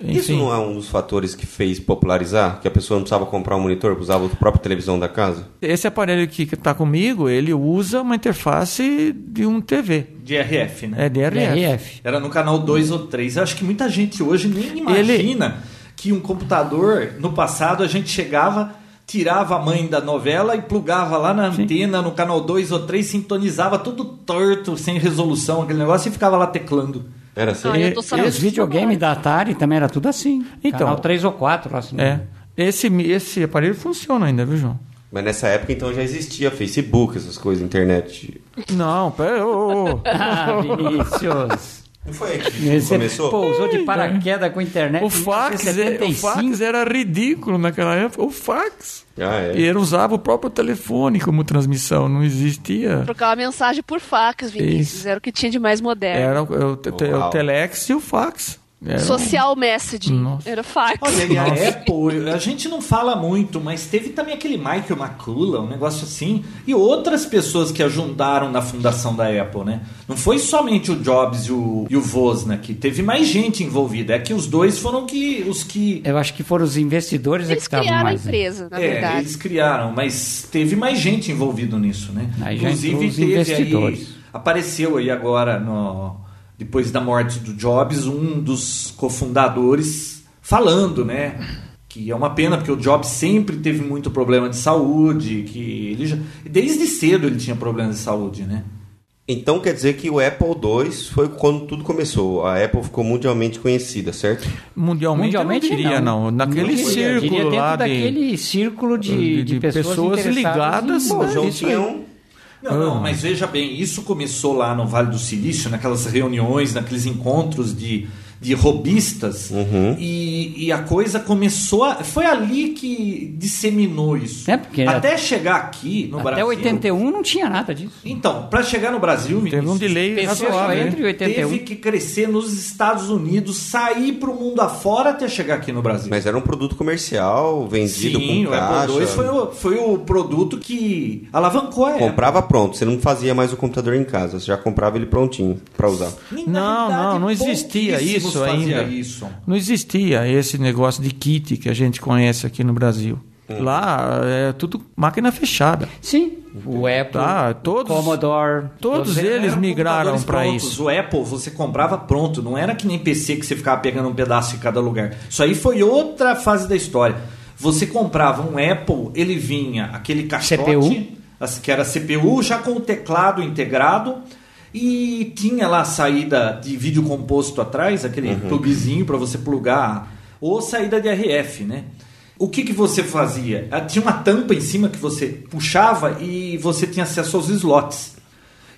Isso Enfim, não é um dos fatores que fez popularizar? Que a pessoa não precisava comprar um monitor, usava a própria televisão da casa? esse aparelho aqui que está comigo, ele usa uma interface de um TV. De RF, né? É DRF. DRF. Era no canal 2 ou 3. Eu acho que muita gente hoje nem imagina que um computador, no passado, a gente chegava, tirava a mãe da novela e plugava lá na antena, no canal 2 ou 3, sintonizava tudo torto, sem resolução, aquele negócio, e ficava lá teclando. Era assim? Ah, E- sabendo Os videogames da Atari também era tudo assim. Então. Canal 3 ou 4, assim. É. Esse, esse aparelho funciona ainda, viu, João? Mas nessa época então já existia Facebook, essas coisas, internet. Não, pera. ô, ô. Ah, Vinícius. Não foi aí que Você começou? pousou de paraquedas com internet O fax, é- o 1975. fax era ridículo naquela época. O fax. Ah, é. E ele usava o próprio telefone como transmissão, não existia. Trocava mensagem por fax, Vinícius. Isso. Era o que tinha de mais moderno. Era o, o te- te- o Uau. telex e o fax. Era um- Social messaging. Nossa. Era fax. Olha, e a Apple, a gente não fala muito, mas teve também aquele Michael McCullough, um negócio assim, e outras pessoas que ajudaram na fundação da Apple, né? Não foi somente o Jobs e o, e o Wozniak, teve mais gente envolvida. É que os dois foram que, os que Eu acho que foram os investidores é que Eles estavam criaram a mais. né? empresa, na É, verdade. eles criaram, mas teve mais gente envolvido nisso, né? Aí já entrou os teve investidores. aí, apareceu aí agora, no, depois da morte do Jobs, um dos cofundadores falando, né? Que é uma pena, porque o Jobs sempre teve muito problema de saúde, que ele já, desde cedo ele tinha problemas de saúde, né? Então quer dizer que o Apple II foi quando tudo começou. A Apple ficou mundialmente conhecida, certo? Mundialmente, Mundialmente eu não diria, não. Naquele Não círculo diria dentro lá de, daquele círculo de, de, pessoas, interessadas ligadas. em- aí. tinham. Não, não, Ah. mas veja bem, isso começou lá no Vale do Silício, naquelas reuniões, naqueles encontros de, de robistas, Uhum. e, e a coisa começou a. Foi ali que disseminou isso. É, porque Até chegar aqui no Até Brasil. 81 não tinha nada disso. Então, para chegar no Brasil, Teve um Vinícius, delay Pessoa razoável. entre hein? 81 teve que crescer nos Estados Unidos, sair para o mundo afora até chegar aqui no Brasil. Mas era um produto comercial, vendido Sim, com o Apple caixa. II foi o, foi o produto que alavancou a Apple. Comprava pronto, você não fazia mais o computador em casa, você já comprava ele prontinho pra usar. Não, não, não existia pouquíssimos isso fazia ainda. isso. Não existia esse negócio de kit que a gente conhece aqui no Brasil. Lá é tudo máquina fechada. Sim. O Apple, Tá, o todos- Commodore. Todos eles migraram para isso. O Apple você comprava pronto, não era que nem PC que você ficava pegando um pedaço em cada lugar. Isso aí foi outra fase da história. Você comprava um Apple, ele vinha aquele caixote, CPU. que era CPU, já com o teclado integrado. E tinha lá a saída de vídeo composto atrás, aquele plugzinho para você plugar, ou saída de RF, né? O que, que você fazia? Ah, Tinha uma tampa em cima que você puxava e você tinha acesso aos slots.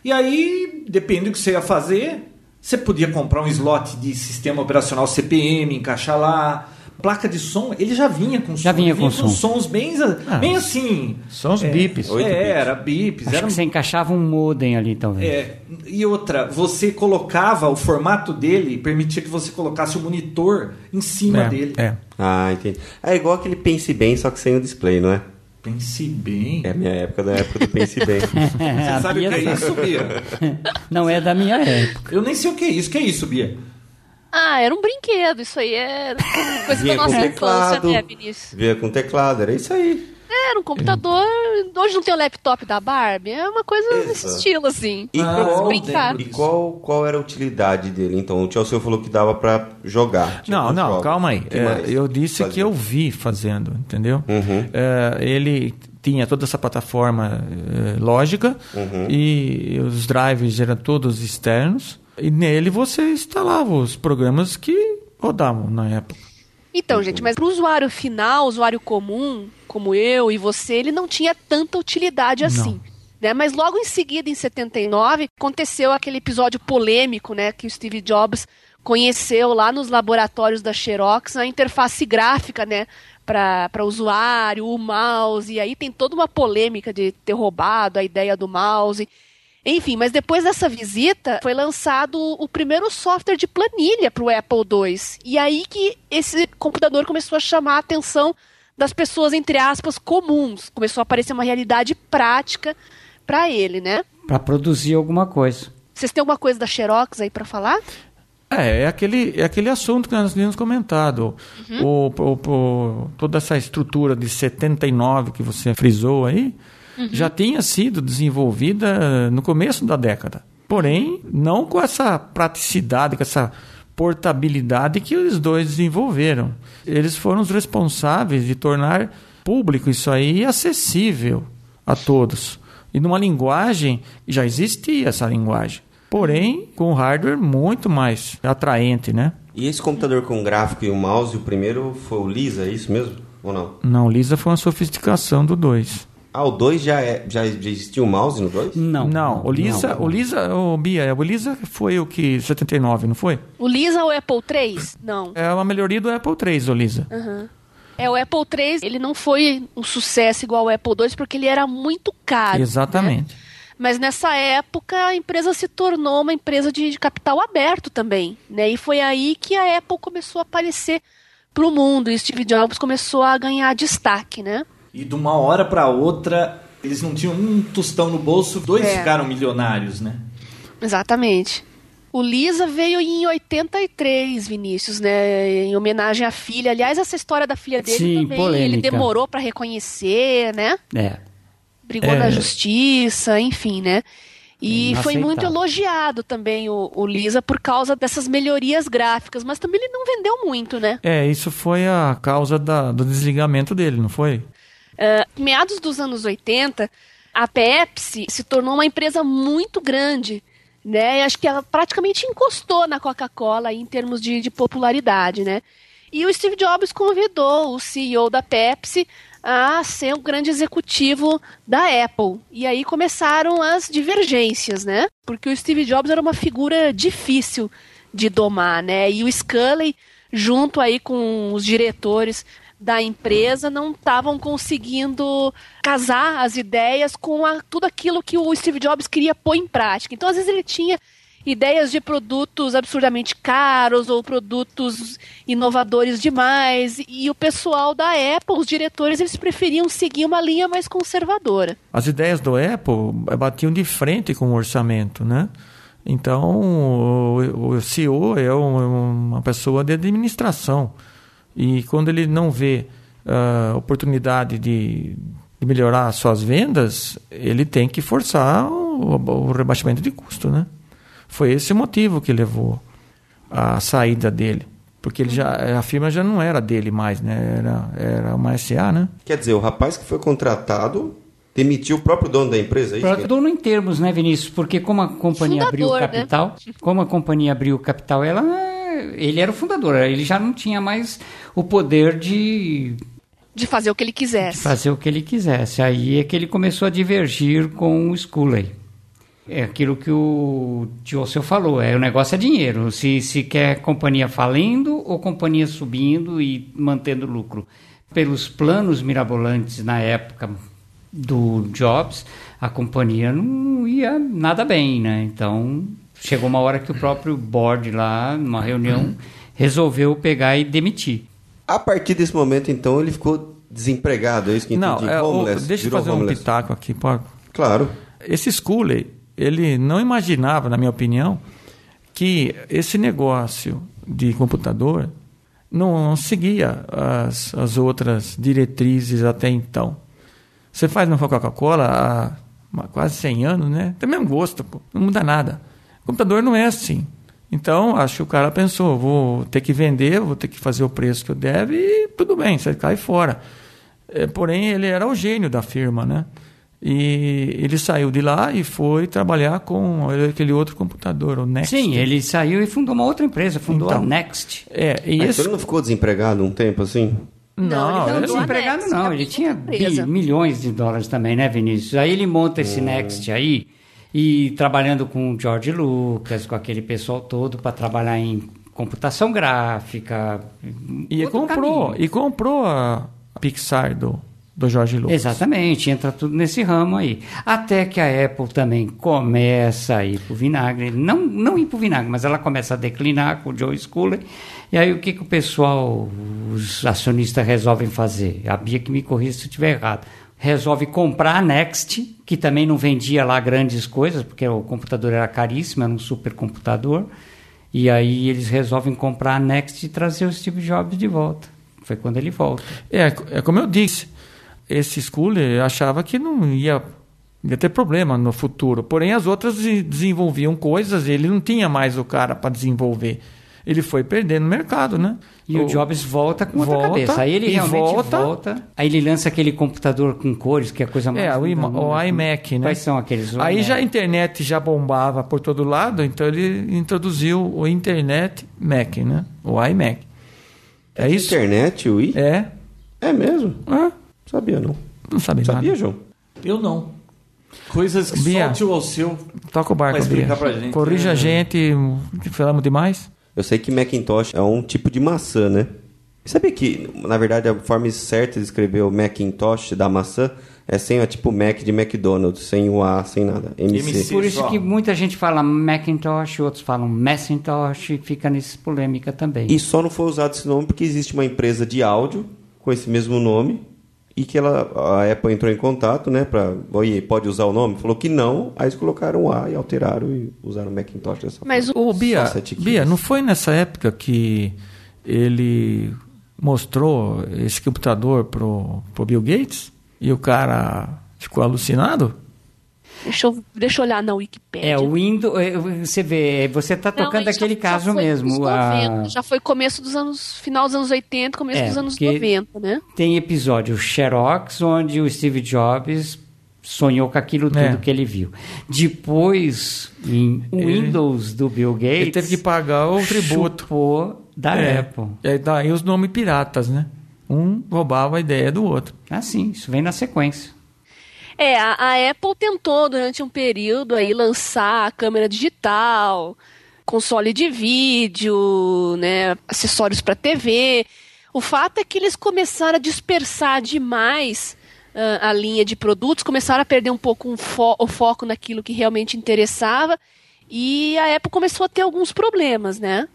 E aí, depende do que você ia fazer, você podia comprar um slot de sistema operacional CPM, encaixar lá. Placa de som, ele já vinha com Já som, vinha ele com som. sons bem, bem assim. São os é, bips. É, era bips. Acho Era, que você encaixava um modem ali, talvez. é, e outra, você colocava o formato dele, permitia que você colocasse o monitor em cima É, dele. é. Ah, entendi. É igual aquele Pense Bem, só que sem o display, não é? Pense bem. É a minha época, da época do Pense Bem. Você sabe o que é sabe. isso, Bia? Não é da minha época. Eu nem sei o que é isso. O que é isso, Bia? Ah, era um brinquedo, isso aí era coisa Vinha da nossa infância, né, Vinícius? Via com teclado, era isso aí. Era um computador. Hoje não tem o laptop da Barbie, é uma coisa desse Exato. estilo, assim. E, Ah, qual, e qual, qual era a utilidade dele? Então, o tio seu falou que dava pra jogar. Tinha Não, não, calma aí. É, eu disse fazia? que eu vi fazendo, entendeu? Uhum. É, ele tinha toda essa plataforma é, lógica Uhum. e os drives eram todos externos. E nele você instalava os programas que rodavam na época. Então, gente, mas para o usuário final, usuário comum, como eu e você, ele não tinha tanta utilidade assim. Né? Mas logo em seguida, em 79, aconteceu aquele episódio polêmico, né, que o Steve Jobs conheceu lá nos laboratórios da Xerox a interface gráfica, né, para usuário, o mouse, e aí tem toda uma polêmica de ter roubado a ideia do mouse. Enfim, mas depois dessa visita foi lançado o primeiro software de planilha para o Apple II. E aí que esse computador começou a chamar a atenção das pessoas, entre aspas, comuns. Começou a aparecer uma realidade prática para ele, né? Para produzir alguma coisa. Vocês têm alguma coisa da Xerox aí para falar? É, é aquele, é aquele assunto que nós tínhamos comentado. Uhum. O, o, o, toda essa estrutura de 79 que você frisou aí, uhum. já tinha sido desenvolvida no começo da década. Porém, não com essa praticidade, com essa portabilidade que os dois desenvolveram. Eles foram os responsáveis de tornar público isso aí acessível a todos. E numa linguagem, já existia essa linguagem porém com hardware muito mais atraente, né? E esse computador com gráfico e o mouse, o primeiro foi o Lisa, é isso mesmo? Ou não? Não, o Lisa foi uma sofisticação do 2. Ah, o 2 já, é, já, existia o mouse no 2? Não. Não, o Lisa, não. o Lisa, o Bia, o Lisa foi o que 79, não foi? O Lisa ou o Apple 3? Não. É uma melhoria do Apple 3, o Lisa. Uhum. É, o Apple 3, ele não foi um sucesso igual ao Apple 2 porque ele era muito caro. Exatamente. Né? Mas nessa época a empresa se tornou uma empresa de, de capital aberto também, né? E foi aí que a Apple começou a aparecer para o mundo e Steve Jobs começou a ganhar destaque, né? E de uma hora para outra eles não tinham um tostão no bolso, dois é. ficaram milionários, né? Exatamente. O Lisa veio em 83, Vinícius, né? Em homenagem à filha. Aliás, essa história da filha dele Sim, também, polêmica. ele demorou para reconhecer, né? É brigou é. na justiça, enfim, né? E foi muito elogiado também o, o, Lisa por causa dessas melhorias gráficas, mas também ele não vendeu muito, né? É, isso foi a causa da, do desligamento dele, não foi? Uh, meados dos anos 80, a Pepsi se tornou uma empresa muito grande, né? Acho que ela praticamente encostou na Coca-Cola em termos de, de popularidade, né? E o Steve Jobs convidou o CEO da Pepsi a ser o grande executivo da Apple. E aí começaram as divergências, né? Porque o Steve Jobs era uma figura difícil de domar, né? E o Scully, junto aí com os diretores da empresa, não estavam conseguindo casar as ideias com a, tudo aquilo que o Steve Jobs queria pôr em prática. Então, às vezes, ele tinha ideias de produtos absurdamente caros ou produtos inovadores demais. E o pessoal da Apple, os diretores, eles preferiam seguir uma linha mais conservadora. As ideias do Apple eh, batiam de frente com o orçamento, né? Então, o, o CEO é uma pessoa de administração. E quando ele não vê a uh, oportunidade de, de melhorar suas vendas, ele tem que forçar o, o rebaixamento de custo, né? Foi esse o motivo que levou à saída dele. Porque ele já, a firma já não era dele mais, né? Era, era uma SA, né? Quer dizer, o rapaz que foi contratado demitiu o próprio dono da empresa, é? O próprio dono em termos, né, Vinícius? Porque como a companhia fundador, abriu o né? capital, né? como a companhia abriu o capital, ela, ele era o fundador, ele já não tinha mais o poder de de fazer o que ele quisesse. De fazer o que ele quisesse. Aí é que ele começou a divergir com o Scully. É aquilo que o Tiossel falou, é, o negócio é dinheiro. Se, se quer companhia falindo ou companhia subindo e mantendo lucro. Pelos planos mirabolantes na época do Jobs, a companhia não ia nada bem, né? Então, chegou uma hora que o próprio board lá, numa reunião, resolveu pegar e demitir. A partir desse momento, então, ele ficou desempregado, é isso que entendi? Não, é, o, deixa eu fazer homeless. um pitaco aqui, pode? Claro. Esse Scully, ele não imaginava, na minha opinião, que esse negócio de computador não seguia as, as outras diretrizes até então. Você faz uma Coca-Cola há quase 100 anos, né? Tem o mesmo gosto, pô. não muda nada. O computador não é assim. Então, acho que o cara pensou, vou ter que vender, vou ter que fazer o preço que eu deve e tudo bem, você cai fora. É, porém, ele era o gênio da firma, né? E ele saiu de lá e foi trabalhar com aquele outro computador, o Next. Sim, ele saiu e fundou uma outra empresa, fundou então, a Next. É, e Mas esse... você não ficou desempregado um tempo assim? Não, ele ele- a desempregado Next, não, ele tinha bi- milhões de dólares também, né, Vinícius? Aí ele monta esse Next aí e trabalhando com o George Lucas, com aquele pessoal todo para trabalhar em computação gráfica. E comprou, caminho. e comprou a Pixar do, do Jorge Lucas. Exatamente, entra tudo nesse ramo aí. Até que a Apple também começa a ir pro vinagre. Não, não ir pro vinagre, mas ela começa a declinar com o Joe Sculler. E aí o que, que o pessoal, os acionistas resolvem fazer? A Bia que me corrija se eu estiver errado. Resolve comprar a Next, que também não vendia lá grandes coisas, porque o computador era caríssimo, era um supercomputador. E aí eles resolvem comprar a Next e trazer o Steve Jobs de volta. Foi quando ele volta. É, é como eu disse, esse Sculler achava que não ia, ia ter problema no futuro. Porém, as outras de- desenvolviam coisas e ele não tinha mais o cara para desenvolver. Ele foi perdendo no mercado, né? E o, Jobs volta com outra volta, cabeça. Aí ele realmente volta. volta. Aí ele lança aquele computador com cores, que é a coisa mais. É, o, ima- o iMac, né? Quais são aqueles? O Aí iMac. já a internet já bombava por todo lado, então ele introduziu o Internet Mac, né? O iMac. É isso? Internet, o I? É. É mesmo? Ah, Sabia não. não sabe Sabia, nada. João? Eu não. Coisas que Bia. só o tio Alceu Toca o barco, Vai explicar Bia. pra gente, Corrija é. a gente, falamos demais. Eu sei que Macintosh é um tipo de maçã, né? Sabia que, na verdade, a forma certa de escrever o Macintosh da maçã é sem o tipo Mac de McDonald's, sem o A, sem nada. MC. MC. Por isso Só. que muita gente fala Macintosh, outros falam Macintosh, e fica nessa polêmica também. E só não foi usado esse nome porque existe uma empresa de áudio com esse mesmo nome e que ela, a Apple entrou em contato, né, para, oi, pode usar o nome? Falou que não, aí eles colocaram o A e alteraram e usaram o Macintosh dessa Mas forma. o, Ô, Bia. Bia, não foi nessa época que ele mostrou esse computador pro, pro Bill Gates e o cara ficou alucinado? Deixa, eu, deixa eu olhar na Wikipedia. É, o Windows, é, você vê, você está Não, tocando isso aquele já caso foi nos mesmo. a- 90, Já foi começo dos anos. Final dos anos 80, começo É, dos anos porque- 90, né? Tem episódio Xerox, onde o Steve Jobs sonhou com aquilo tudo É. que ele viu. Depois, em Ele- Windows do Bill Gates, Ele teve que pagar o tributo. da É. Apple. E aí daí os nomes piratas, né? Um roubava a ideia do outro. Assim, isso vem na sequência. É, a, a Apple tentou durante um período aí lançar a câmera digital, console de vídeo, né, acessórios para TV. O fato é que eles começaram a dispersar demais ah, a linha de produtos, começaram a perder um pouco um fo- o foco naquilo que realmente interessava e a Apple começou a ter alguns problemas, né?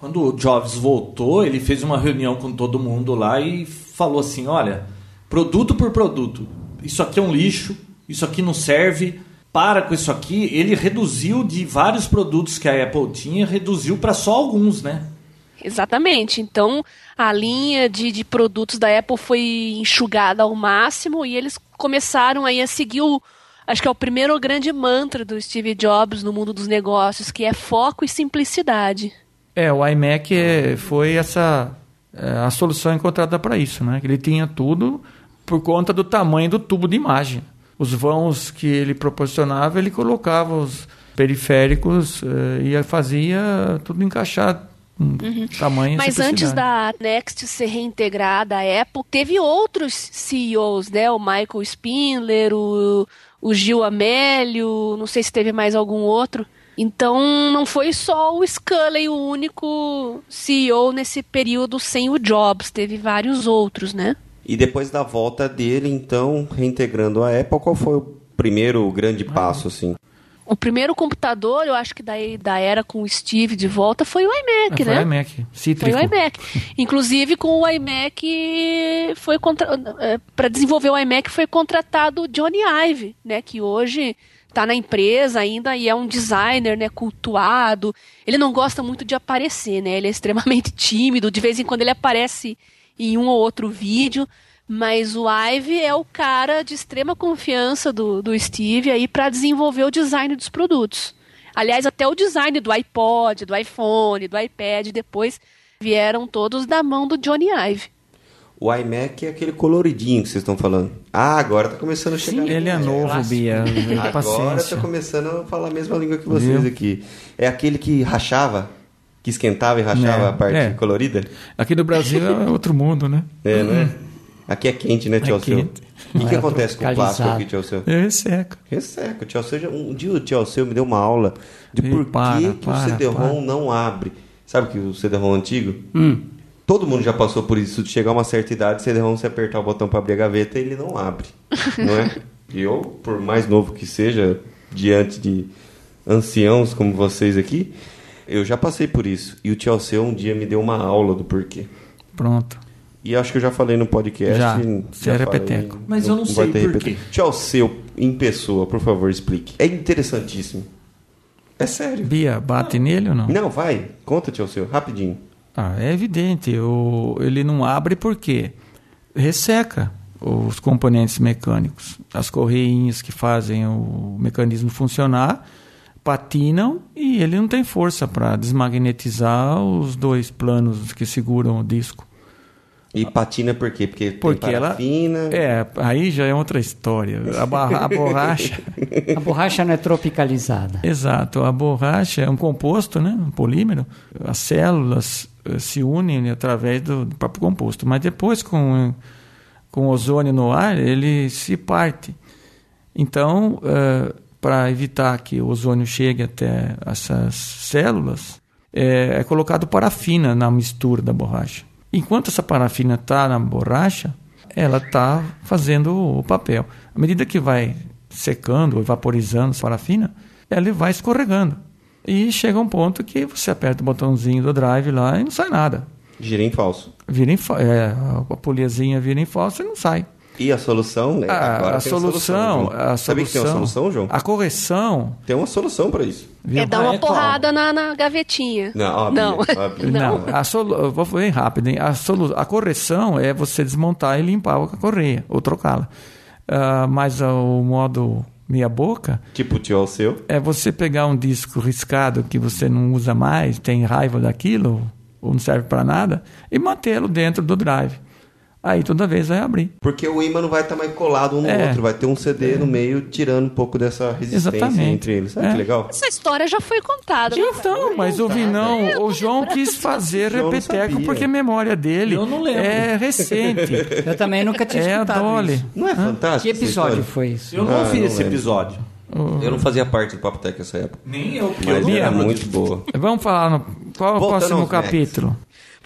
Quando o Jobs voltou, ele fez uma reunião com todo mundo lá e falou assim: olha, produto por produto, isso aqui é um lixo, isso aqui não serve, para com isso aqui. Ele reduziu de vários produtos que a Apple tinha, reduziu para só alguns, né? Exatamente. Então, a linha de, de produtos da Apple foi enxugada ao máximo e eles começaram aí a seguir o. Acho que é o primeiro grande mantra do Steve Jobs no mundo dos negócios, que é foco e simplicidade. É, o iMac é, foi essa é, a solução encontrada para isso, né? Ele tinha tudo por conta do tamanho do tubo de imagem. Os vãos que ele proporcionava, ele colocava os periféricos eh, e fazia tudo encaixar com tamanho Uhum. Mas antes da Next ser reintegrada à Apple, teve outros CEOs, né? O Michael Spindler, o, o Gil Amélio, não sei se teve mais algum outro. Então não foi só o Scully o único CEO nesse período sem o Jobs, teve vários outros, né? E depois da volta dele, então, reintegrando a Apple, qual foi o primeiro grande passo, assim? O primeiro computador, eu acho que da, da era com o Steve de volta foi o iMac, É, foi né? o iMac, Foi cítrico. o iMac. Inclusive, com o iMac foi para desenvolver o iMac foi contratado o Johnny Ive, né? Que hoje está na empresa ainda e é um designer, né? Cultuado. Ele não gosta muito de aparecer, né? Ele é extremamente tímido. De vez em quando ele aparece em um ou outro vídeo. Mas o Ive é o cara de extrema confiança do, do Steve aí para desenvolver o design dos produtos. Aliás, até o design do iPod, do iPhone, do iPad, depois vieram todos da mão do Johnny Ive. O iMac é aquele coloridinho que vocês estão falando. Ah, agora tá começando a chegar. Ele é novo, clássico. Bia. Agora tá começando a falar a mesma língua que vocês Viu? aqui. É aquele que rachava, Que esquentava e rachava É, a parte é. colorida? Aqui no Brasil é outro mundo, né? É, né? Aqui é quente, né, tio Seu? quente. O que, que É acontece com o plástico aqui, tio Seu? É resseca. Resseca. O tio Seu um dia o tio Seu me deu uma aula de Ih, por para, que, que para, o CD-ROM não abre. Sabe que o CD-ROM antigo? Hum. Todo mundo já passou por isso, de chegar a uma certa idade, CD-ROM, você apertar o botão para abrir a gaveta, ele não abre, não é? E eu, por mais novo que seja, diante de anciãos como vocês aqui, eu já passei por isso. E o tio um dia me deu uma aula do porquê. Pronto. E acho que eu já falei no podcast. Já. Você é repeteco. Mas eu não vai sei por quê. Tio Alceu, em pessoa, por favor, explique. É interessantíssimo. É sério. Bia, bate nele ou não? Não, vai. Conta, tio Alceu, rapidinho. Ah, é evidente. O, ele não abre porque resseca os componentes mecânicos. As correinhas que fazem o mecanismo funcionar patinam e ele não tem força para desmagnetizar os dois planos que seguram o disco. E patina por quê? Porque, Porque tem ela. É, aí já é outra história. A, barra- a borracha. A borracha não é tropicalizada. Exato, a borracha é um composto, né? um polímero. As células eh, se unem através do, próprio composto, mas depois com, com o ozônio no ar ele se parte. Então, para evitar que o ozônio chegue até essas células, é, é colocado parafina na mistura da borracha. Enquanto essa parafina está na borracha, ela está fazendo o papel. À medida que vai secando, vaporizando a parafina, ela vai escorregando. E chega um ponto que você aperta o botãozinho do drive lá e não sai nada. Gira em falso. Vira em, fa- é, a poliazinha vira em falso e não sai. E a solução? É, Ah, agora a tem solução, João. a Sabia que tem uma solução, João? A correção. Tem uma solução para isso. É dar uma é porrada na, na gavetinha. Não, óbvio, não. óbvio. Não, a solu... vou bem rápido. Hein? A, solu... a correção é você desmontar e limpar a correia, ou trocá-la. Ah, mas o modo meia-boca Tipo o tio Alceu. é você pegar um disco riscado que você não usa mais, tem raiva daquilo, ou não serve para nada, e mantê-lo dentro do drive. Aí toda vez vai abrir. Porque o imã não vai estar mais colado um no É. outro, vai ter um CD no meio tirando um pouco dessa resistência Exatamente. entre eles. Sabe É. que legal? Essa história já foi contada. né? Então, mas o Vinão, o João quis fazer repeteco porque a memória dele Eu não lembro. é recente. Eu também nunca tinha é a escutado Dolly. isso. Não é fantástico? Que episódio foi isso? Eu não Ah, vi não esse lembro. episódio. Eu não fazia parte do Papo Tech nessa época. Nem eu, porque Mas eu não era muito boa. Vamos falar no qual é o próximo aos Macs.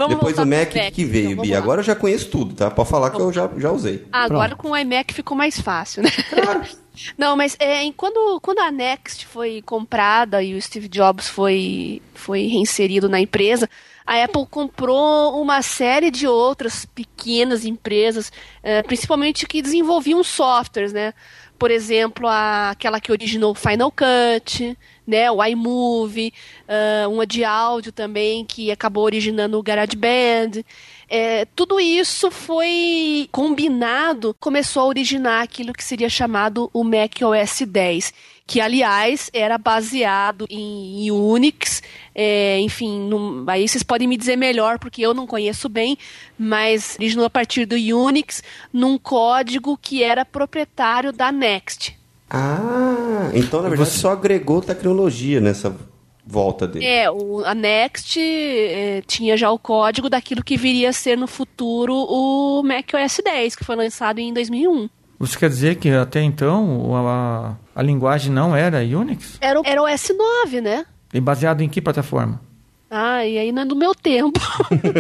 Vamos Depois do pro Mac Mac, que veio, então, Bia. Agora eu já conheço tudo, tá? Pode falar que eu já, já usei. Agora Pronto. com o iMac ficou mais fácil, né? Não, mas é, em- quando, quando a Next foi comprada e o Steve Jobs foi, foi reinserido na empresa, a Apple comprou uma série de outras pequenas empresas, eh, principalmente que desenvolviam softwares, né? Por exemplo, a- aquela que originou o Final Cut, né? O iMovie, ah, uma de áudio também que acabou originando o GarageBand. É, tudo isso foi combinado, começou a originar aquilo que seria chamado o Mac OS X, que aliás era baseado em Unix, é, enfim, num- aí vocês podem me dizer melhor porque eu não conheço bem, mas originou a partir do Unix num código que era proprietário da Next. Ah, então na verdade Você- só agregou tecnologia nessa volta dele. É, o, a Next é, tinha já o código daquilo que viria a ser no futuro o Mac OS X, que foi lançado em 2001. Você quer dizer que até então a, a linguagem não era Unix? Era o, era o S9, né? E baseado em que plataforma? Ah, e aí não é do meu tempo.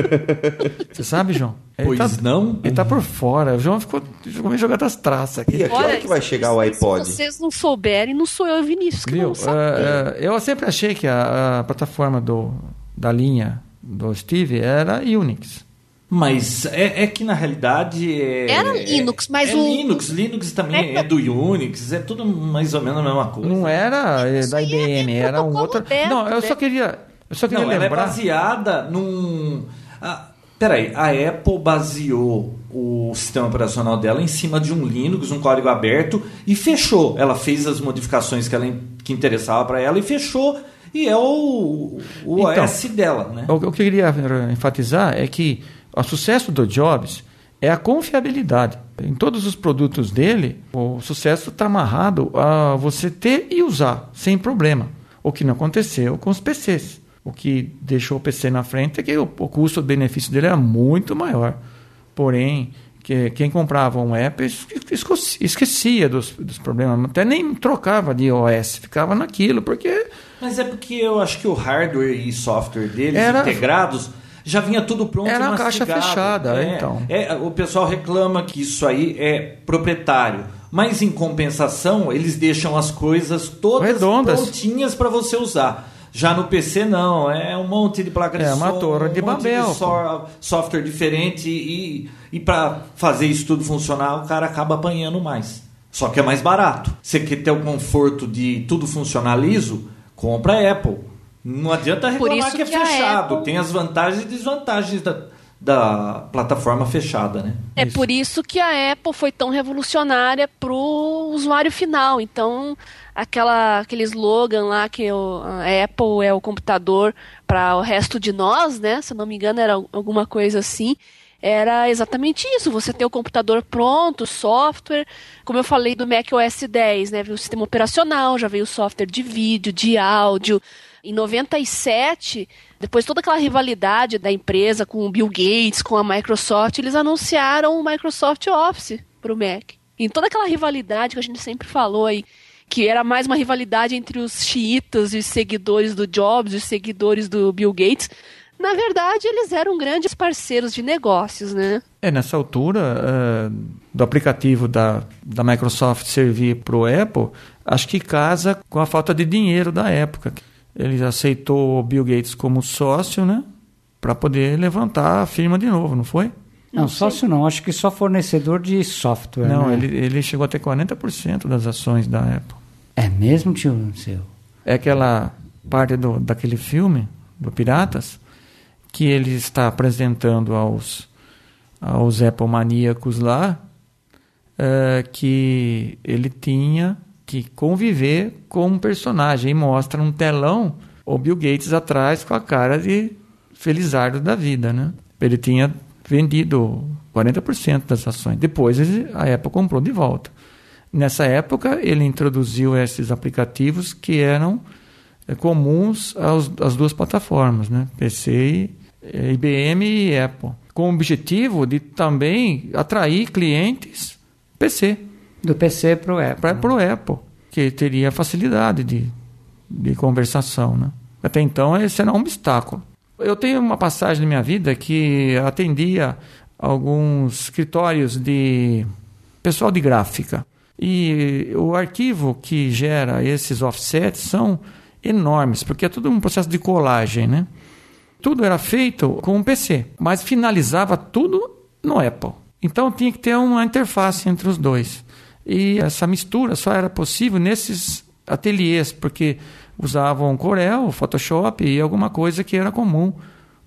Você sabe, João? Ele Pois tá, não. Ele tá por fora. O João ficou, ficou meio jogado as traças aqui. E a que hora que vai chegar o iPod? Se vocês não souberem, não sou eu Vinícius que Viu? não sabe. É, é, eu sempre achei que a, a plataforma do, da linha do Steve era Unix. Mas é, é que na realidade é. Era Linux, mas é o- Linux, Linux também é do Unix, é tudo mais ou menos a mesma coisa. Não era é, da é IBM, era um outro. aberto, Não, eu né? só queria, eu só queria Não, ela é lembrar. baseada num. Ah, peraí, a Apple baseou o sistema operacional dela em cima de um Linux, um código aberto, e fechou. Ela fez as modificações que, ela, que interessava para ela e fechou. E é o, o Então, OS dela, né? O, o que eu queria eh, enfatizar é que o sucesso do Jobs é a confiabilidade. Em todos os produtos dele, o sucesso está amarrado a você ter e usar sem problema. O que não aconteceu com os PCs. O que deixou o PC na frente é que o, o custo-benefício dele era muito maior. Porém, que quem comprava um app esquecia dos, dos problemas, até nem trocava de OS, ficava naquilo, porque. Mas é porque eu acho que o hardware e software deles era, integrados já vinha tudo pronto. Era uma caixa fechada, é, então. É, o pessoal reclama que isso aí é proprietário. Mas em compensação, eles deixam as coisas todas Redondas. prontinhas para você usar. Já no PC não, é um monte de placa de é, uma som, torre de um monte Babel, de so software diferente e, e para fazer isso tudo funcionar, o cara acaba apanhando mais. Só que é mais barato. Você quer ter o conforto de tudo funcionar liso, compra a Apple. Não adianta reclamar que é fechado. Apple... Tem as vantagens e desvantagens da, da plataforma fechada, né? É isso. por isso que a Apple foi tão revolucionária para o usuário final. Então, aquela, aquele slogan lá que o, a Apple é o computador para o resto de nós, né? Se não me engano, era alguma coisa assim. Era exatamente isso. Você tem o computador pronto, software. Como eu falei do Mac OS 10, né? Veio o sistema operacional, já veio o software de vídeo, de áudio. Em 97, depois toda aquela rivalidade da empresa com o Bill Gates, com a Microsoft, eles anunciaram o Microsoft Office para o Mac. Em toda aquela rivalidade que a gente sempre falou aí, que era mais uma rivalidade entre os xiitas e os seguidores do Jobs os seguidores do Bill Gates. Na verdade, eles eram grandes parceiros de negócios, né? É, nessa altura, uh, do aplicativo da, da Microsoft servir para o Apple, acho que casa com a falta de dinheiro da época. Ele aceitou o Bill Gates como sócio, né? Para poder levantar a firma de novo, não foi? Não, sócio não, acho que só fornecedor de software. Não, né? ele, ele chegou a ter 40% das ações da Apple. É mesmo, tio seu? É aquela parte do, daquele filme, do Piratas, que ele está apresentando aos, aos Apple maníacos lá, é, que ele tinha que conviver com um personagem e mostra um telão o Bill Gates atrás com a cara de felizardo da vida, né? Ele tinha vendido 40% das ações. Depois a Apple comprou de volta. Nessa época, ele introduziu esses aplicativos que eram é, comuns aos, às duas plataformas, né? PC, e, IBM e Apple, com o objetivo de também atrair clientes PC. Do PC para o Apple. Para o Apple, que teria facilidade de, de conversação. Né? Até então, esse era um obstáculo. Eu tenho uma passagem na minha vida que atendia alguns escritórios de pessoal de gráfica. E o arquivo que gera esses offsets são enormes, porque é tudo um processo de colagem, né? Tudo era feito com um PC, mas finalizava tudo no Apple. Então tinha que ter uma interface entre os dois. E essa mistura só era possível nesses ateliês, porque usavam Corel, Photoshop e alguma coisa que era comum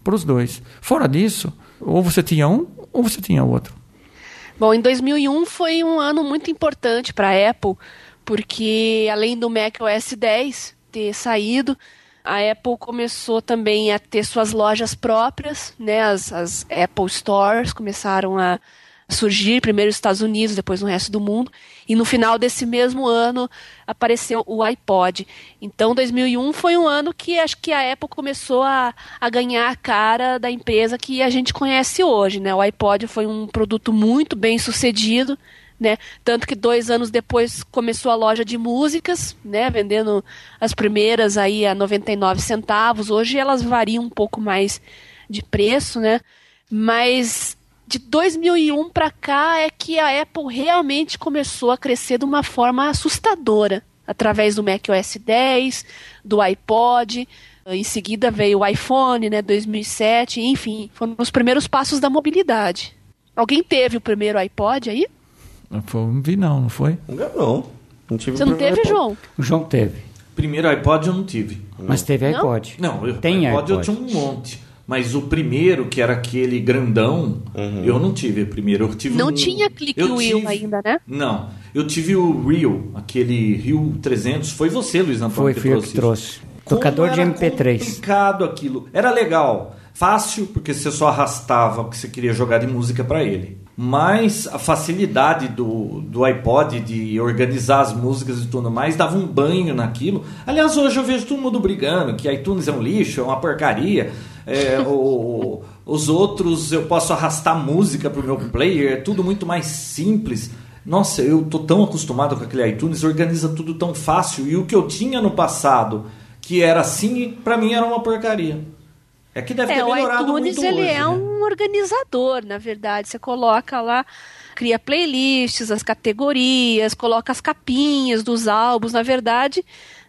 para os dois. Fora disso, ou você tinha um ou você tinha outro. Bom, em 2001 foi um ano muito importante para a Apple, porque além do Mac OS 10 ter saído, a Apple começou também a ter suas lojas próprias, né? As, as Apple Stores começaram a surgir, primeiro nos Estados Unidos, depois no resto do mundo. E no final desse mesmo ano apareceu o iPod. Então 2001 foi um ano que acho que a Apple começou a, a ganhar a cara da empresa que a gente conhece hoje. Né? O iPod foi um produto muito bem sucedido. Né? Tanto que dois anos depois começou a loja de músicas, né? Vendendo as primeiras aí a 99 centavos. Hoje elas variam um pouco mais de preço, né? Mas de 2001 para cá é que a Apple realmente começou a crescer de uma forma assustadora, através do macOS 10, do iPod, em seguida veio o iPhone, né, 2007, enfim, foram os primeiros passos da mobilidade. Alguém teve o primeiro iPod aí? Não vi não, não foi? Não, não tive Você não teve, iPod. João? O João teve. Primeiro iPod eu não tive. Mas teve Não? iPod. Não, eu, Tem iPod, eu iPod. tinha um monte. Mas o primeiro, que era aquele grandão, eu não tive o primeiro. Eu tive Não um- tinha clique eu wheel tive- ainda, né? Não. Eu tive o Rio, aquele Rio 300. Foi você, Luiz Antônio, Foi, que eu trouxe que isso. trouxe. Como Tocador de era MP3. complicado aquilo. Era legal. Fácil, porque você só arrastava o que você queria jogar de música para ele. mas a facilidade do, do iPod de organizar as músicas e tudo mais dava um banho naquilo. Aliás, hoje eu vejo todo mundo brigando que iTunes é um lixo, é uma porcaria. É, o, os outros eu posso arrastar música para o meu player, é tudo muito mais simples. Nossa, eu tô tão acostumado com aquele iTunes, organiza tudo tão fácil. E o que eu tinha no passado, que era assim, para mim era uma porcaria. É que deve é, ter melhorado o iTunes, muito ele hoje, é né? um organizador, na verdade. Você coloca lá, cria playlists, as categorias, coloca as capinhas dos álbuns. Na verdade,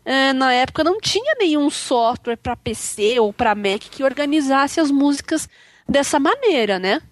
é, na época não tinha nenhum software para PC ou para Mac que organizasse as músicas dessa maneira, né?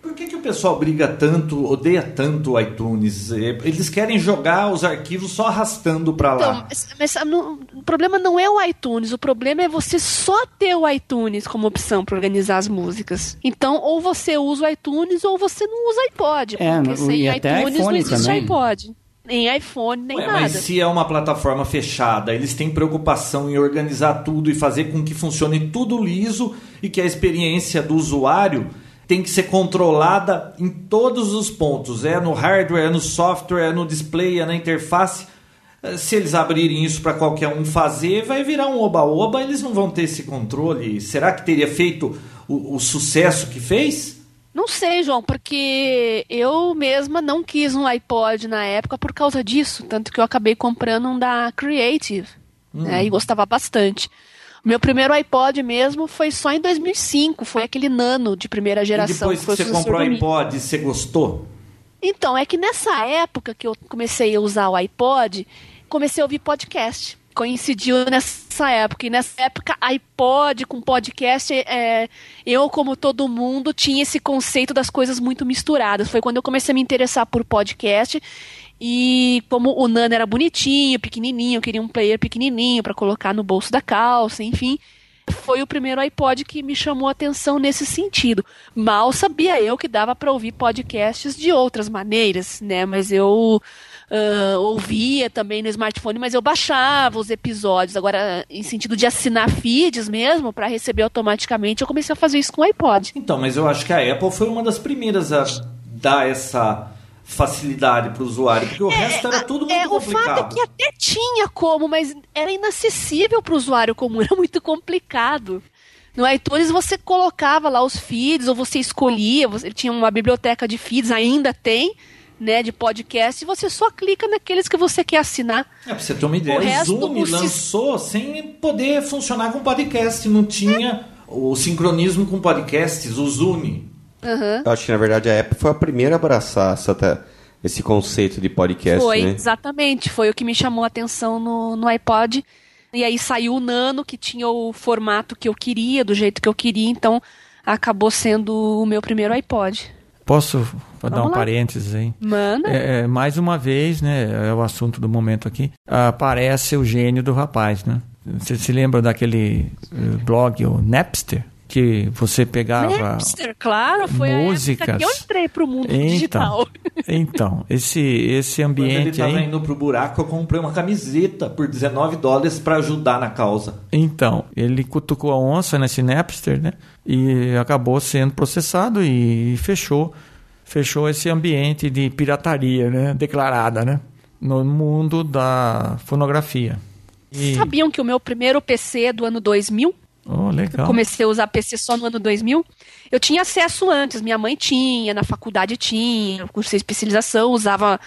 Por que, que o pessoal briga tanto, odeia tanto o iTunes? É, Eles querem jogar os arquivos só arrastando para Então, lá. mas, mas, ah, não- o problema não é o iTunes, o problema é você só ter o iTunes como opção para organizar as músicas. Então, ou você usa o iTunes ou você não usa iPod. É, porque sem e até iTunes iPhone não existe também. iPod. Nem iPhone, nem Ué, nada. mas se é uma plataforma fechada, eles têm preocupação em organizar tudo e fazer com que funcione tudo liso e que a experiência do usuário tem que ser controlada em todos os pontos. É no hardware, é no software, é no display, é na interface. Eh, Se eles abrirem isso para qualquer um fazer, vai virar um oba-oba, eles não vão ter esse controle. Será que teria feito o, o sucesso que fez? Não sei, João, porque eu mesma não quis um iPod na época por causa disso. Tanto que eu acabei comprando um da Creative. Né, e gostava bastante. O meu primeiro iPod mesmo foi só em 2005. Foi aquele nano de primeira E geração. depois que você comprou o iPod, você gostou? Então, é que nessa época que eu comecei a usar o iPod, comecei a ouvir podcast. Coincidiu nessa época. E nessa época, iPod com podcast, é, eu, como todo mundo, tinha esse conceito das coisas muito misturadas. Foi quando eu comecei a me interessar por podcast. E como o Nano era bonitinho, pequenininho, eu queria um player pequenininho para colocar no bolso da calça, enfim foi o primeiro iPod que me chamou a atenção nesse sentido. Mal sabia eu que dava para ouvir podcasts de outras maneiras, né? Mas eu ah, ouvia também no smartphone, mas eu baixava os episódios. Agora, em sentido de assinar feeds mesmo, para receber automaticamente, eu comecei a fazer isso com o iPod. Então, mas eu acho que a Apple foi uma das primeiras a dar essa facilidade para o usuário, porque o resto era tudo muito É, o fato é complicado. que até tinha como, mas era inacessível para o usuário comum, era muito complicado. No iTunes você colocava lá os feeds, ou você escolhia, você, ele tinha uma biblioteca de feeds, ainda tem, né, de podcast, e você só clica naqueles que você quer assinar. É, pra você ter uma ideia, O o, resto, Zoom lançou sem poder funcionar com podcast, não tinha o sincronismo com podcasts, o Zoom. Aham. Eu acho que, na verdade, a Apple foi a primeira a abraçar essa, esse conceito de podcast, Foi, né? exatamente. Foi o que me chamou a atenção no, no iPod. E aí saiu o Nano, que tinha o formato que eu queria, do jeito que eu queria, então acabou sendo o meu primeiro iPod. Posso dar Vamos um lá. parênteses aí? Manda. É, é, mais uma vez, né, é o assunto do momento aqui, aparece o gênio do rapaz, né? Você se lembra daquele eh, blog, o Napster? Que você pegava... Napster, claro, foi a época músicas. que eu entrei pro mundo Então, digital. então, esse, esse Quando ele ambiente estava aí... indo pro buraco, eu comprei uma camiseta por 19 dólares para ajudar na causa. Então, ele cutucou a onça nesse Napster, né? E acabou sendo processado e fechou, fechou esse ambiente de pirataria, né? Declarada, né? No mundo da fonografia. E, Sabiam que o meu primeiro PC do ano 2000? Oh, legal. Comecei a usar PC só no ano 2000. Eu tinha acesso antes, minha mãe tinha, na faculdade tinha, cursei especialização, usava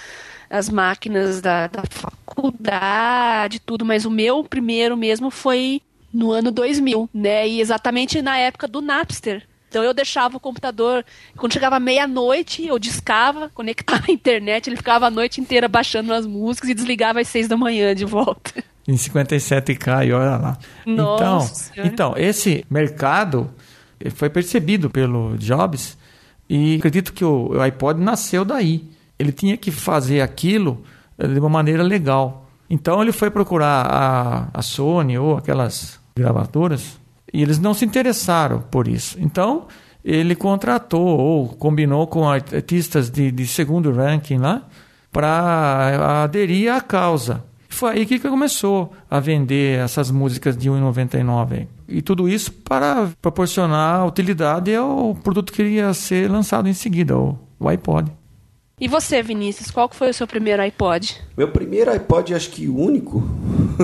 as máquinas da, da faculdade, tudo, mas o meu primeiro mesmo foi no ano 2000, né? E exatamente na época do Napster. Então eu deixava o computador, quando chegava meia-noite, eu discava, conectava a internet, ele ficava a noite inteira baixando as músicas e desligava às seis da manhã de volta. Em 57K, e olha lá. Nossa então, então, esse mercado eh, foi percebido pelo Jobs e acredito que o, o iPod nasceu daí. Ele tinha que fazer aquilo eh, de uma maneira legal. Então ele foi procurar a, a Sony ou aquelas gravadoras e eles não se interessaram por isso. Então ele contratou ou combinou com artistas de, de segundo ranking lá para aderir à causa. Foi aí que começou a vender essas músicas de R$ 1,99. aí. E tudo isso para proporcionar utilidade ao produto que iria ser lançado em seguida, o, o iPod. E você, Vinícius, qual foi o seu primeiro iPod? Meu primeiro iPod, acho que único,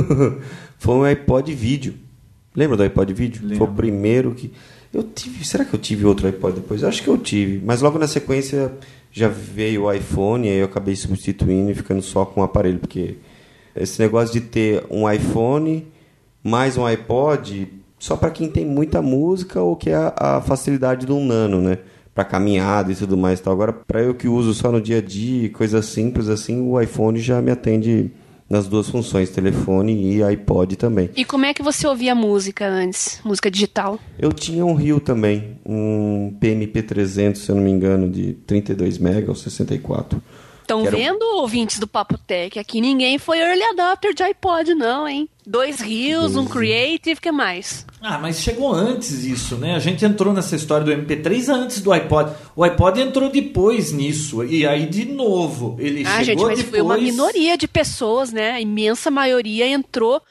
foi um iPod vídeo. Lembra do iPod vídeo? Lembro. Foi o primeiro que. Eu tive. Será que eu tive outro iPod depois? Acho que eu tive. Mas logo na sequência já veio o iPhone e aí eu acabei substituindo e ficando só com o aparelho. Porque esse negócio de ter um iPhone mais um iPod, só para quem tem muita música ou que é a, facilidade do nano, né? Para caminhada e tudo mais. tal. Agora, para eu que uso só no dia a dia, coisas simples assim, o iPhone já me atende nas duas funções, telefone e iPod também. E como é que você ouvia música antes? Música digital? Eu tinha um Rio também, um PMP300, se eu não me engano, de 32 MB ou 64. Estão Quero- vendo, ouvintes do Papo Tech? Aqui ninguém foi early adopter de iPod, não, hein? Dois rios, um Creative, que mais? Ah, mas chegou antes isso, né? A gente entrou nessa história do MP3 antes do iPod. O iPod entrou depois nisso. E aí, de novo, ele ah, gente, chegou mas depois... foi uma minoria de pessoas, né? A imensa maioria entrou.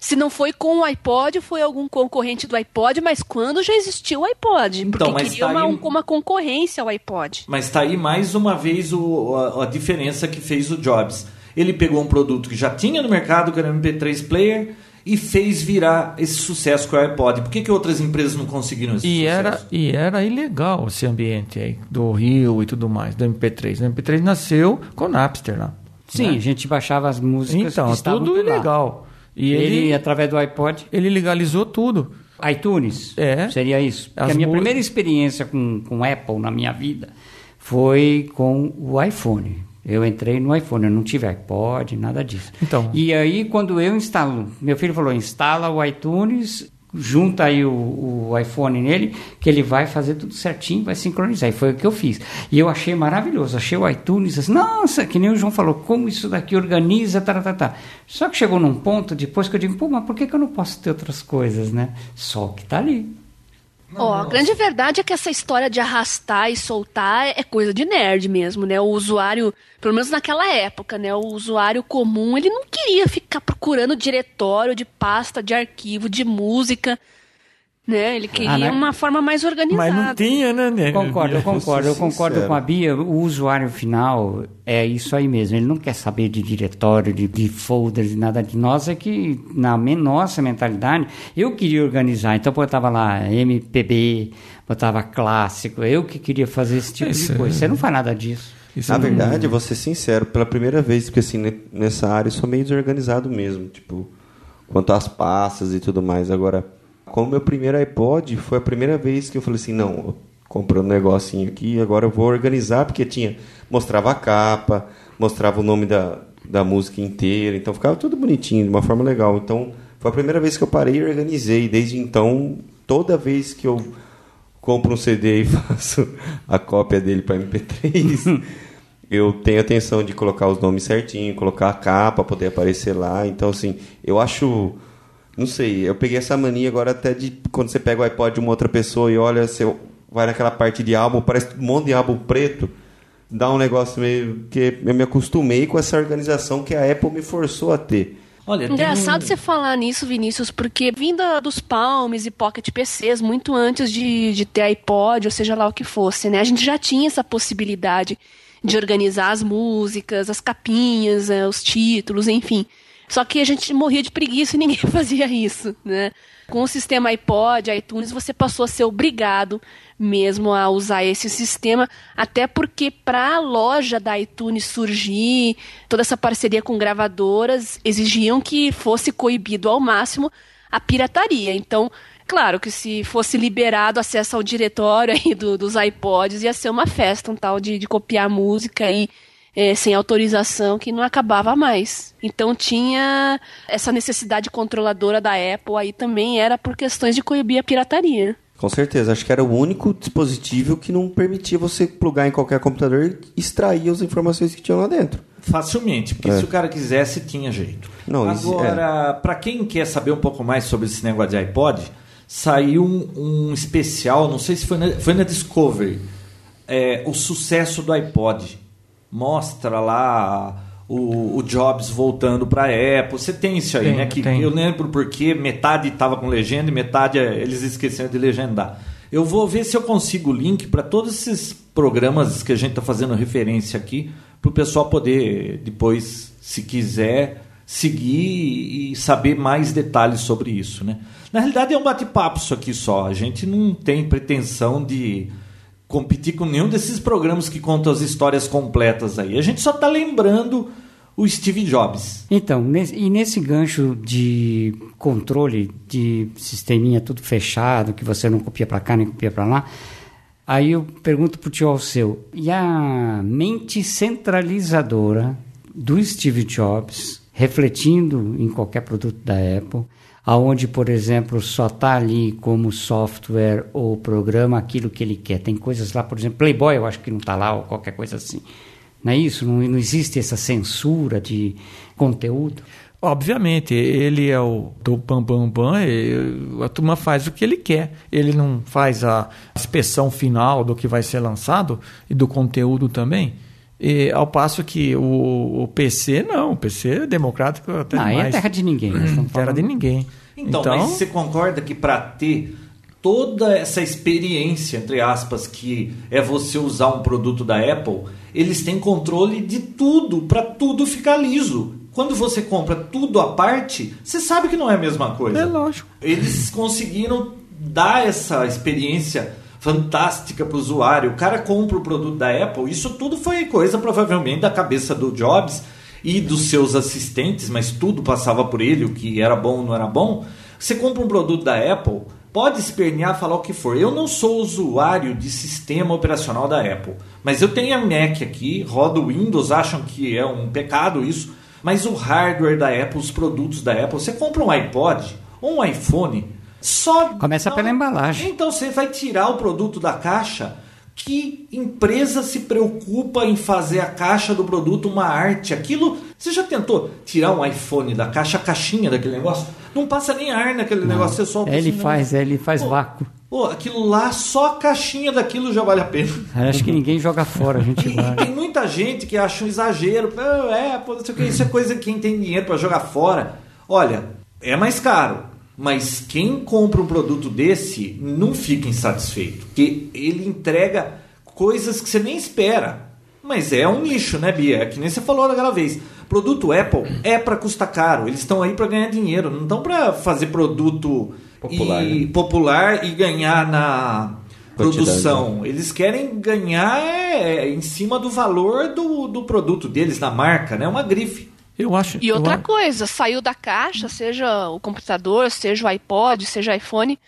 Se não foi com o iPod, foi algum concorrente do iPod, mas quando já existiu o iPod? Então, porque mas queria tá uma, aí- um- uma concorrência ao iPod. Mas tá aí mais uma vez o- a, a diferença que fez o Jobs. Ele pegou um produto que já tinha no mercado, que era o MP3 Player, e fez virar esse sucesso com o iPod. Por que, que outras empresas não conseguiram esse E sucesso? era, e era ilegal esse ambiente aí, do Rio e tudo mais, do MP3. O MP3 nasceu com o Napster lá. Sim, né? a gente baixava as músicas Então, tudo ilegal. E ele, ele, através do iPod, ele legalizou tudo. iTunes, É. seria isso. Porque As a minha primeira experiência com, com Apple na minha vida foi com o iPhone. Eu entrei no iPhone, eu não tive iPod, nada disso. Então. E aí, quando eu instalo, meu filho falou, instala o iTunes, junta aí o, o iPhone nele, que ele vai fazer tudo certinho, vai sincronizar. E foi o que eu fiz. E eu achei maravilhoso, achei o iTunes assim, nossa, que nem o João falou, como isso daqui organiza, tá, tá, tá. Só que chegou num ponto depois que eu digo, pô, mas por que, que eu não posso ter outras coisas, né? Só que tá ali. Ó, a grande verdade é que essa história de arrastar e soltar é coisa de nerd mesmo, né? O usuário, pelo menos naquela época, né? O usuário comum, ele não queria ficar procurando diretório de pasta, de arquivo, de música, né? Ele queria né? uma forma mais organizada. Mas não tinha, né? né? Concordo, eu concordo, eu concordo sincero. com a Bia. O usuário final é isso aí mesmo. Ele não quer saber de diretório, de, de folders, de nada de nós. É que na nossa mentalidade, eu queria organizar. Então botava lá MPB, botava clássico. Eu que queria fazer esse tipo Isso de é- coisa. Você não faz nada disso. Isso Na não- verdade, eu vou ser sincero, pela primeira vez, porque assim, ne- nessa área eu sou meio desorganizado mesmo, tipo, quanto às pastas e tudo mais. Agora, com o meu primeiro iPod, foi a primeira vez que eu falei assim, não, eu comprei um negocinho aqui, agora eu vou organizar, porque tinha, mostrava a capa, mostrava o nome da, da música inteira, então ficava tudo bonitinho, de uma forma legal. Então, foi a primeira vez que eu parei e organizei. Desde então, toda vez que eu compro um CD e faço a cópia dele para MP3, eu tenho atenção de colocar os nomes certinho, colocar a capa poder aparecer lá. Então, assim, eu acho. Não sei, eu peguei essa mania agora até de quando você pega o iPod de uma outra pessoa e olha, você vai naquela parte de álbum, parece um monte de álbum preto. Dá um negócio meio que eu me acostumei com essa organização que a Apple me forçou a ter. Olha, Engraçado um- você falar nisso, Vinícius, porque vinda dos Palms e Pocket PCs, muito antes de, de ter iPod, ou seja lá o que fosse, né? A gente já tinha essa possibilidade de organizar as músicas, as capinhas, eh, os títulos, enfim. Só que a gente morria de preguiça e ninguém fazia isso, né? Com o sistema iPod, iTunes, você passou a ser obrigado mesmo a usar esse sistema, até porque para a loja da iTunes surgir, toda essa parceria com gravadoras exigiam que fosse coibido ao máximo a pirataria. Então, claro que se fosse liberado acesso ao diretório aí do- dos iPods, ia ser uma festa, um tal de, de copiar música aí eh, sem autorização que não acabava mais. Então tinha essa necessidade controladora da Apple aí também era por questões de coibir a pirataria. Com certeza, acho que era o único dispositivo que não permitia você plugar em qualquer computador e extrair as informações que tinham lá dentro. Facilmente, porque se o cara quisesse, tinha jeito. É. Não, isso- Agora, para quem quer saber um pouco mais sobre esse negócio de iPod, saiu um, um especial, não sei se foi na, foi na Discovery, é, o sucesso do iPod. Mostra lá o, o Jobs voltando para Apple. Você tem isso aí, Tem, né? Que tem. eu lembro porque metade estava com legenda e metade é, eles esqueceram de legendar. Eu vou ver se eu consigo o link para todos esses programas que a gente está fazendo referência aqui, para o pessoal poder depois, se quiser, seguir e saber mais detalhes sobre isso. Né? Na realidade, é um bate-papo isso aqui só. A gente não tem pretensão de competir com nenhum desses programas que contam as histórias completas aí. A gente só está lembrando o Steve Jobs. Então, e nesse gancho de controle de sisteminha tudo fechado, que você não copia para cá nem copia para lá, aí eu pergunto para o tio Alceu, e a mente centralizadora do Steve Jobs, refletindo em qualquer produto da Apple, aonde, por exemplo, só está ali como software ou programa aquilo que ele quer. Tem coisas lá, por exemplo, Playboy eu acho que não está lá ou qualquer coisa assim. Não é isso? Não, não existe essa censura de conteúdo? Obviamente, ele é o do bam bam bam, a turma faz o que ele quer. Ele não faz a inspeção final do que vai ser lançado e do conteúdo também. E, ao passo que o, o, PC, não, o PC é democrático até não, mais. Não, é terra de ninguém. terra de ninguém. Então, então, mas você concorda que para ter toda essa experiência, entre aspas, que é você usar um produto da Apple, eles têm controle de tudo, para tudo ficar liso. Quando você compra tudo à parte, você sabe que não é a mesma coisa. É lógico. Eles conseguiram dar essa experiência fantástica para o usuário. O cara compra o produto da Apple. Isso tudo foi coisa provavelmente da cabeça do Jobs e dos seus assistentes, mas tudo passava por ele, o que era bom ou não era bom. Você compra um produto da Apple, pode espernear, falar o que for. Eu não sou usuário de sistema operacional da Apple, mas eu tenho a Mac aqui, rodo Windows, acham que é um pecado isso, mas o hardware da Apple, os produtos da Apple, você compra um iPod ou um iPhone, só. Começa não, pela embalagem. Então você vai tirar o produto da caixa. Que empresa se preocupa em fazer a caixa do produto uma arte? Aquilo. Você já tentou tirar um iPhone da caixa, a caixinha daquele negócio? Não passa nem ar naquele não. negócio, você solta Ele assim, faz, ele faz vácuo. Pô, aquilo lá, só a caixinha daquilo já vale a pena. Acho que ninguém joga fora, a gente vai. Tem muita gente que acha um exagero. É, pô, não sei o que, isso é coisa que quem tem dinheiro para jogar fora. Olha, é mais caro. Mas quem compra um produto desse não fica insatisfeito, porque ele entrega coisas que você nem espera. Mas é um nicho, né, Bia? É que nem você falou daquela vez. Produto Apple é para custar caro. Eles estão aí para ganhar dinheiro, não estão para fazer produto popular e, né? popular e ganhar na produção. Eles querem ganhar é, em cima do valor do, do produto deles, da marca, né? Uma grife. Eu acho. E outra acho... coisa, saiu da caixa, seja o computador, seja o iPod, seja o iPhone,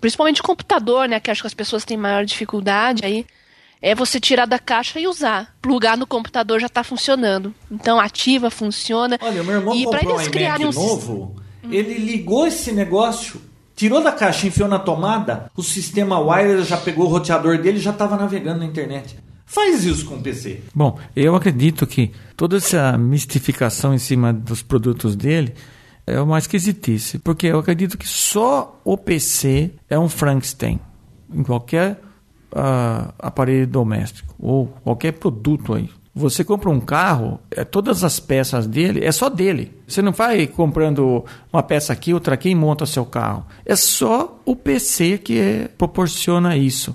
principalmente o computador, né, que acho que as pessoas têm maior dificuldade aí, é você tirar da caixa e usar. Plugar no computador já está funcionando. Então ativa, funciona. Olha, meu irmão e comprou um iMac um... novo, hum. ele ligou esse negócio, tirou da caixa, enfiou na tomada, o sistema wireless já pegou o roteador dele e já estava navegando na internet. Faz isso com o PC. Bom, eu acredito que toda essa mistificação em cima dos produtos dele é uma esquisitice, porque eu acredito que só o PC é um Frankenstein em qualquer uh, aparelho doméstico ou qualquer produto aí. Você compra um carro, é, todas as peças dele é só dele. Você não vai comprando uma peça aqui, outra aqui e monta seu carro. É só o PC que é, proporciona isso.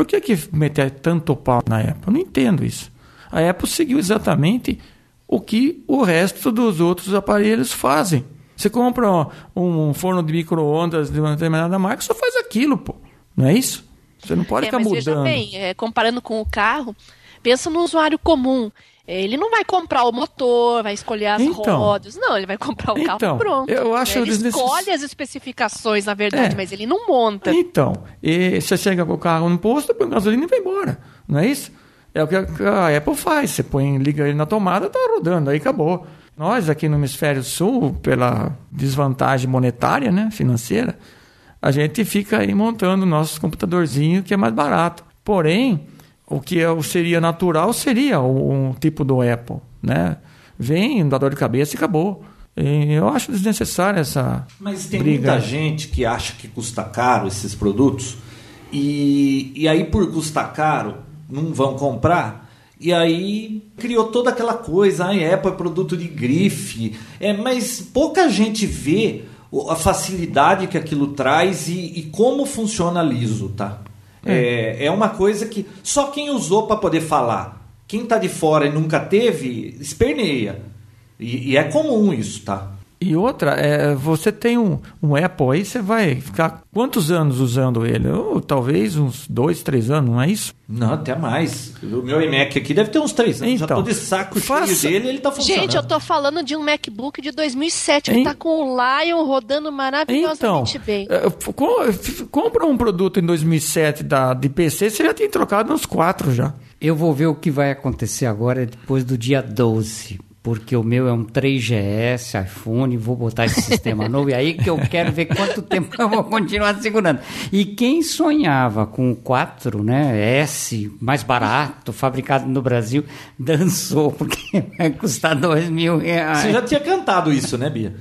Por que, que meter tanto pau na Apple? Eu não entendo isso. A Apple seguiu exatamente o que o resto dos outros aparelhos fazem. Você compra um forno de micro-ondas de uma determinada marca, só faz aquilo, pô. Não é isso? Você não pode é, ficar mas mudando. Veja bem, é, comparando com o carro, pensa no usuário comum. Ele não vai comprar o motor, vai escolher as então, rodas. Não, ele vai comprar o então, carro pronto. Eu acho ele escolhe as especificações, na verdade, é. mas ele não monta. Então, e você chega com o carro no posto, põe gasolina e vai embora. Não é isso? É o que a Apple faz. Você põe, liga ele na tomada, tá rodando, aí acabou. Nós aqui no hemisfério sul, pela desvantagem monetária, né, financeira, a gente fica aí montando nosso computadorzinho que é mais barato. Porém, o que seria natural seria um tipo do Apple, né? Vem, dá dor de cabeça e acabou. E eu acho desnecessária essa Mas tem briga. muita gente que acha que custa caro esses produtos e, e aí por custar caro não vão comprar e aí criou toda aquela coisa, a Apple é produto de grife, é, mas pouca gente vê a facilidade que aquilo traz e, e como funciona liso, tá? É. é uma coisa que só quem usou para poder falar. Quem tá de fora e nunca teve, esperneia. E, e é comum isso, tá? E outra, é, você tem um, um Apple aí, você vai ficar quantos anos usando ele? Ou, talvez uns dois, três anos, não é isso? Não, até mais. O meu iMac aqui deve ter uns três anos. Já Então, tô de saco faça- cheio dele ele tá funcionando. Gente, eu tô falando de um MacBook de 2007 que Hein? tá com o Lion rodando Então, maravilhosamente bem. é, compra um produto em 2007 da, de PC, você já tem trocado uns quatro já. Eu vou ver o que vai acontecer agora depois do dia 12. Porque o meu é um 3GS, iPhone, vou botar esse sistema novo. E aí que eu quero ver quanto tempo eu vou continuar segurando. E quem sonhava com o 4, né, S, mais barato, fabricado no Brasil, dançou, porque vai custar dois mil reais. Você já tinha cantado isso, né, Bia?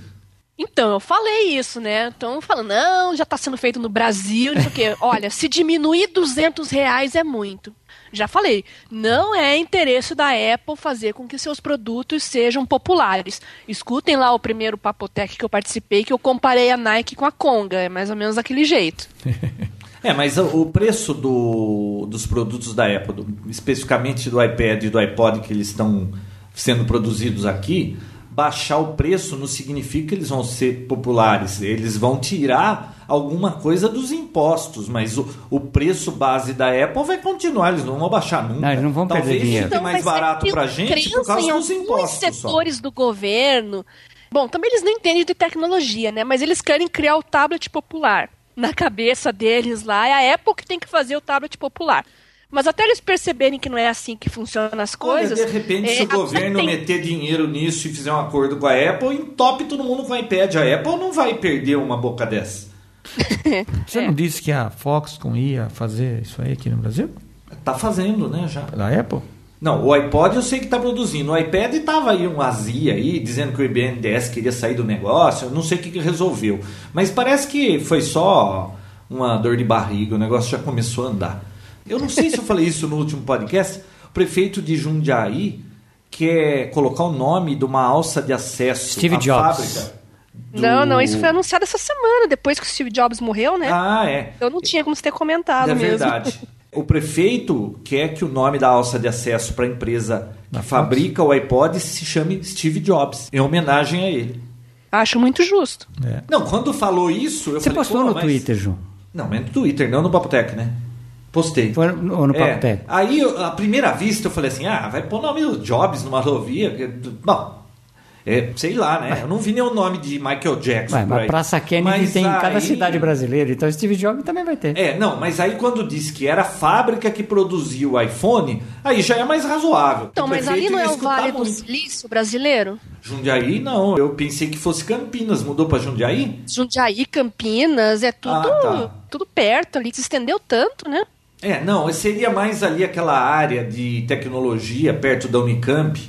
Então, eu falei isso, né? Então, falando, não, já tá sendo feito no Brasil, não sei o quê. Olha, se diminuir 200 reais é muito. Já falei, não é interesse da Apple fazer com que seus produtos sejam populares. Escutem lá o primeiro Papotec que eu participei, que eu comparei a Nike com a Conga. É mais ou menos daquele jeito. É, mas o preço do- dos produtos da Apple, especificamente do iPad e do iPod que eles estão sendo produzidos aqui, baixar o preço não significa que eles vão ser populares. Eles vão tirar alguma coisa dos impostos, mas o, o preço base da Apple vai continuar, eles não vão baixar nunca. Não, eles não vão perder Talvez dinheiro. fique mais mas é barato pra gente por causa em dos impostos. só. setores do governo. Bom, também eles não entendem de tecnologia, né? Mas eles querem criar o tablet popular. Na cabeça deles lá, é a Apple que tem que fazer o tablet popular. Mas até eles perceberem que não é assim que funcionam as coisas. Olha, de repente, é, se o governo tem- meter dinheiro nisso e fizer um acordo com a Apple, entope todo mundo com o iPad. A Apple não vai perder uma boca dessa. Você É. não disse que a Foxconn ia fazer isso aí aqui no Brasil? Tá fazendo, né, já. Da Apple? Não, o iPod eu sei que tá produzindo. O iPad tava aí um azia aí, dizendo que o IBNDES queria sair do negócio. Eu não sei o que, que resolveu. Mas parece que foi só uma dor de barriga. O negócio já começou a andar. Eu não sei se eu falei isso no último podcast. O prefeito de Jundiaí quer colocar o nome de uma alça de acesso Steve à Jobs. fábrica. do- Não, não, isso foi anunciado essa semana, depois que o Steve Jobs morreu, né? Ah, é. Eu não tinha como você ter comentado É mesmo. verdade. O prefeito quer que o nome da alça de acesso para a empresa que fabrica o iPod se chame Steve Jobs, em homenagem a ele. Acho muito justo. É. Não, quando falou isso, eu Você falei, postou "Pô, no mas-" Twitter, João? Não, mas no Twitter, não no Papotec, né? Postei. Foi no, no É, Papo Tech. Aí, à primeira vista, eu falei assim: ah, vai pôr o nome do Jobs numa rodovia. Bom, é, sei lá, né? Eu não vi nenhum nome de Michael Jackson. Ué, mas aí. Praça Kennedy Mas tem em cada cidade brasileira, então Steve Jobs também vai ter. É, não, mas aí quando disse que era a fábrica que produzia o iPhone, aí já é mais razoável. Então, mas ali não é o Vale do. Silício brasileiro? Jundiaí, não. Eu pensei que fosse Campinas. Mudou pra Jundiaí? Jundiaí, Campinas, é tudo, Ah, tá. tudo perto ali. Se estendeu tanto, né? É, não. Seria mais ali aquela área de tecnologia perto da Unicamp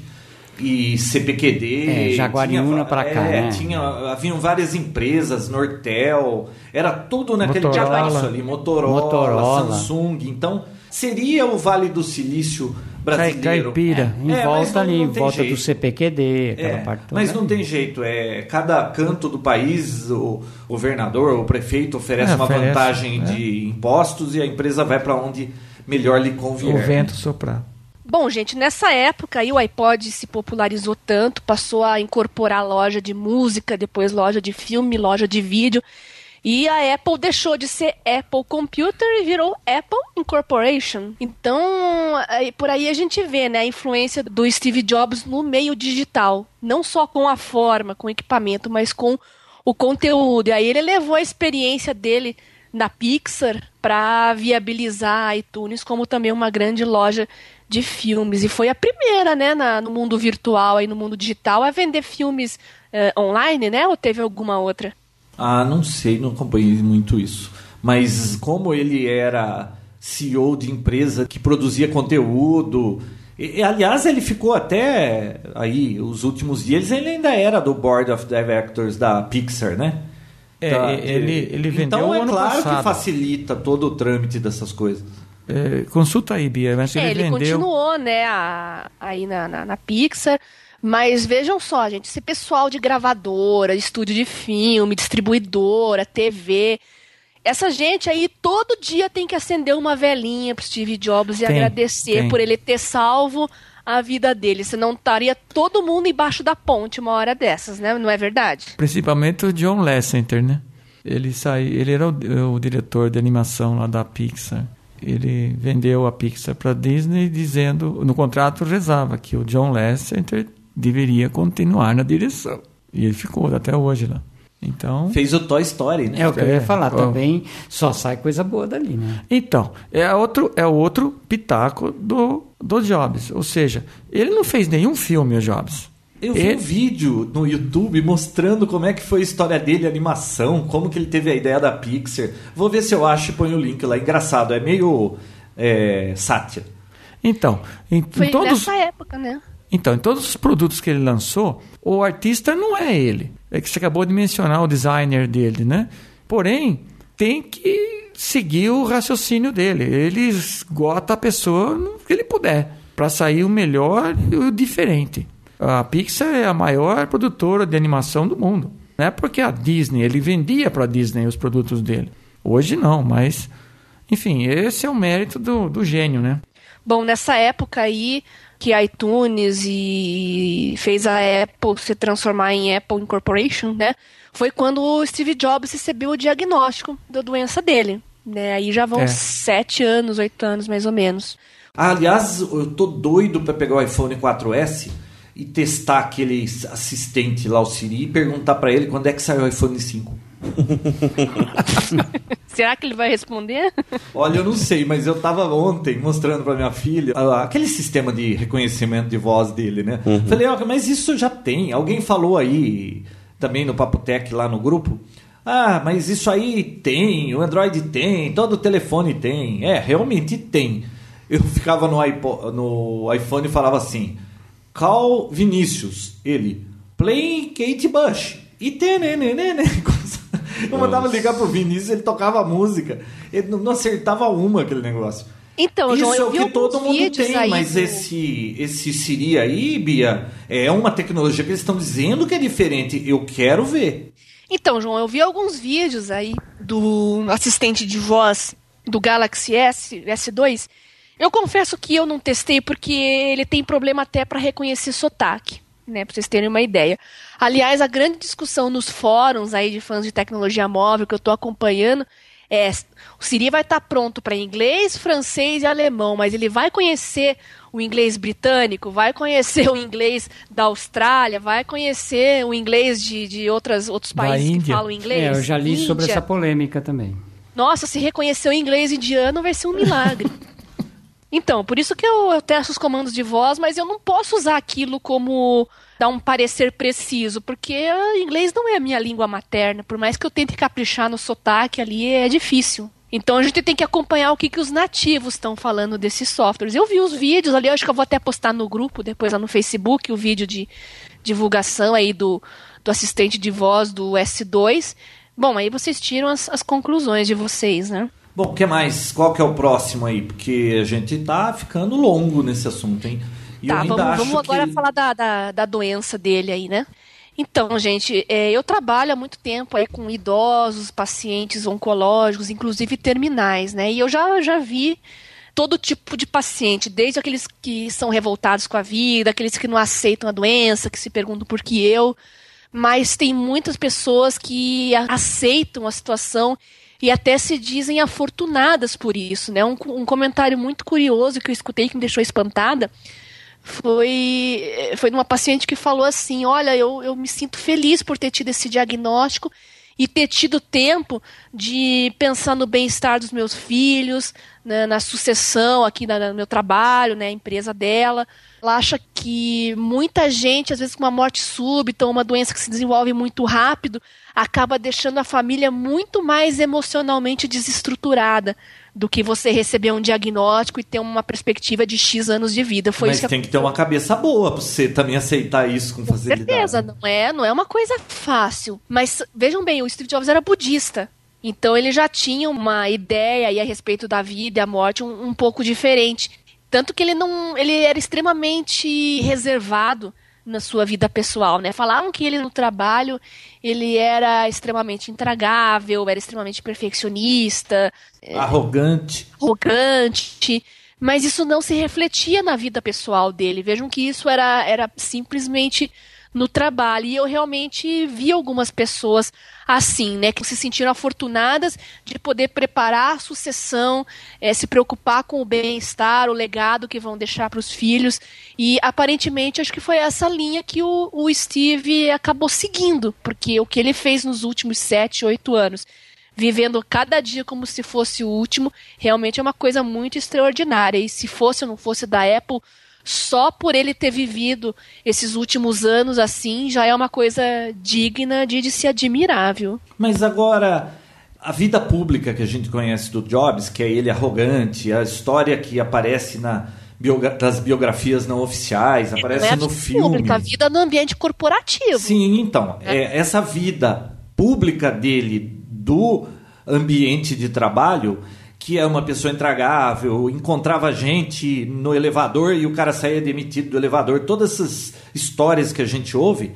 e CPQD. É, Jaguariúna tinha- pra cá, é, né? tinha, haviam várias empresas, Nortel, era tudo naquele Motorola. pedaço ali, Motorola, Motorola. Samsung. Então, seria o Vale do Silício brasileiro. Caipira. Em É, mas volta não- ali, não em tem volta do jeito. CPQD, aquela É, parte toda. mas não tem jeito, é cada canto do país o governador, o prefeito oferece É, uma oferece, vantagem é. de impostos e a empresa vai para onde melhor lhe convier. O vento soprar. Bom, gente, nessa época aí o iPod se popularizou tanto, passou a incorporar loja de música, depois loja de filme, loja de vídeo. E a Apple deixou de ser Apple Computer e virou Apple Incorporation. Então, aí- por aí a gente vê né, a influência do Steve Jobs no meio digital. Não só com a forma, com o equipamento, mas com o conteúdo. E aí ele levou a experiência dele na Pixar para viabilizar a iTunes como também uma grande loja de filmes. E foi a primeira, né, na- no mundo virtual e no mundo digital a vender filmes eh, online, né? Ou teve alguma outra? Ah, não sei, não acompanhei muito isso. Mas como ele era CEO de empresa que produzia conteúdo, e, e, aliás, ele ficou até aí os últimos dias, ele ainda era do Board of Directors da Pixar, né? É, Da- ele- ele vendeu Então o é claro passado. que facilita todo o trâmite dessas coisas. É, consulta aí, Bia, mas É, ele ele vendeu. continuou, né, a- aí na, na, na Pixar. Mas vejam só, gente, esse pessoal de gravadora, estúdio de filme, distribuidora, TV, essa gente aí todo dia tem que acender uma velinha pro Steve Jobs e Tem, agradecer tem. por ele ter salvo a vida dele. Senão estaria todo mundo embaixo da ponte uma hora dessas, né? Não é verdade? Principalmente o John Lasseter, né? Ele saiu, ele era o, o diretor de animação lá da Pixar. Ele vendeu a Pixar para Disney dizendo, no contrato rezava que o John Lasseter deveria continuar na direção. E ele ficou até hoje lá. Então, Fez o Toy Story, né? É o que eu É, ia falar ó. também. Só sai coisa boa dali, né? então é outro é outro pitaco do do Jobs, ou seja, ele não fez nenhum filme o Jobs. Eu vi Ele- um vídeo no YouTube mostrando como é que foi a história dele, a animação, como que ele teve a ideia da Pixar. Vou ver se eu acho e ponho o link lá. Engraçado, é meio é, sátira. Então, em, Foi em todos nessa época, né? Então, em todos os produtos que ele lançou, o artista não é ele. É que você acabou de mencionar o designer dele, né? Porém, tem que seguir o raciocínio dele. Ele esgota a pessoa no que ele puder, para sair o melhor e o diferente. A Pixar é a maior produtora de animação do mundo. Não é porque a Disney, ele vendia para a Disney os produtos dele. Hoje não, mas. Enfim, esse é o mérito do, do gênio, né? Bom, nessa época aí que iTunes e fez a Apple se transformar em Apple Incorporation, né? Foi quando o Steve Jobs recebeu o diagnóstico da doença dele. Né? Aí já vão É. sete anos, oito anos mais ou menos. Ah, aliás, eu tô doido para pegar o iPhone 4S e testar aquele assistente lá, o Siri, e perguntar para ele quando é que saiu o iPhone 5. Será que ele vai responder? Olha, eu não sei, mas eu tava ontem mostrando pra minha filha ah, aquele sistema de reconhecimento de voz dele, né? Falei, ó, mas isso já tem. Alguém falou aí também no Papo Tech lá no grupo. Ah, mas isso aí tem, o Android tem, todo telefone tem. É, realmente tem. Eu ficava no, iPo- no iPhone e falava assim: Call Vinícius. Ele, play Kate Bush. E tenenenene. Eu mandava ligar pro Vinícius, ele tocava a música. Ele não acertava uma aquele negócio. Então, Isso João, é eu o que todo mundo tem, aí mas do- esse, esse Siri aí, Bia, é uma tecnologia que eles estão dizendo que é diferente. Eu quero ver. Então, João, eu vi alguns vídeos aí do assistente de voz do Galaxy S, S2. Eu confesso que eu não testei porque ele tem problema até para reconhecer sotaque, né, para vocês terem uma ideia. Aliás, a grande discussão nos fóruns aí de fãs de tecnologia móvel que eu estou acompanhando é o Siri vai estar pronto para inglês, francês e alemão, mas ele vai conhecer o inglês britânico, vai conhecer o inglês da Austrália, vai conhecer o inglês de, de outras, outros países que falam inglês. É, eu já li sobre Índia. essa polêmica também. Nossa, se reconhecer o inglês indiano vai ser um milagre. então, por isso que eu, testo os comandos de voz, mas eu não posso usar aquilo como dar um parecer preciso, porque inglês não é a minha língua materna. Por mais que eu tente caprichar no sotaque ali, é difícil. Então a gente tem que acompanhar o que, que os nativos estão falando desses softwares. Eu vi os vídeos ali, acho que eu vou até postar no grupo, depois lá no Facebook, o vídeo de divulgação aí do, do assistente de voz do S2. Bom, aí vocês tiram as, as conclusões de vocês, né? Bom, o que mais? Qual que é o próximo aí? Porque a gente tá ficando longo nesse assunto, hein? E tá, vamos, vamos agora que... falar da, da, da doença dele aí, né? Então, gente, é, eu trabalho há muito tempo aí com idosos, pacientes oncológicos, inclusive terminais, né? E eu já, já vi todo tipo de paciente, desde aqueles que são revoltados com a vida, aqueles que não aceitam a doença, que se perguntam por que eu, mas tem muitas pessoas que aceitam a situação e até se dizem afortunadas por isso, né? Um, um comentário muito curioso que eu escutei que me deixou espantada foi foi numa paciente que falou assim, olha, eu, eu me sinto feliz por ter tido esse diagnóstico e ter tido tempo de pensar no bem-estar dos meus filhos, né, na sucessão aqui na- no meu trabalho, né, a empresa dela. Ela acha que muita gente, às vezes com uma morte súbita ou uma doença que se desenvolve muito rápido, acaba deixando a família muito mais emocionalmente desestruturada do que você receber um diagnóstico e ter uma perspectiva de X anos de vida. Foi Mas isso que tem que ter uma cabeça boa pra você também aceitar isso com com facilidade. certeza, não é, não é uma coisa fácil. Mas vejam bem, o Steve Jobs era budista. Então ele já tinha uma ideia aí a respeito da vida e a morte um, um pouco diferente. Tanto que ele não. ele era extremamente reservado na sua vida pessoal, né? Falavam que ele no trabalho ele era extremamente intragável, era extremamente perfeccionista, arrogante, arrogante, mas isso não se refletia na vida pessoal dele. Vejam que isso era, era simplesmente no trabalho. E eu realmente vi algumas pessoas assim, né, que se sentiram afortunadas de poder preparar a sucessão, é, se preocupar com o bem-estar, o legado que vão deixar para os filhos. E aparentemente acho que foi essa linha que o, o Steve acabou seguindo, porque o que ele fez nos últimos sete, oito anos vivendo cada dia como se fosse o último, realmente é uma coisa muito extraordinária. E se fosse ou não fosse da Apple, só por ele ter vivido esses últimos anos assim, já é uma coisa digna de, de se admirar, viu? Mas agora, a vida pública que a gente conhece do Jobs, que é ele arrogante, a história que aparece na biogra das biografias não oficiais, aparece é no filme. Pública, a vida no ambiente corporativo. Sim, então, é. É, essa vida pública dele do ambiente de trabalho que é uma pessoa intragável, encontrava gente no elevador e o cara saía demitido do elevador, todas essas histórias que a gente ouve,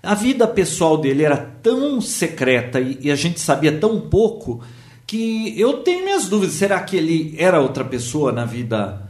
a vida pessoal dele era tão secreta e, a gente sabia tão pouco que eu tenho minhas dúvidas, será que ele era outra pessoa na vida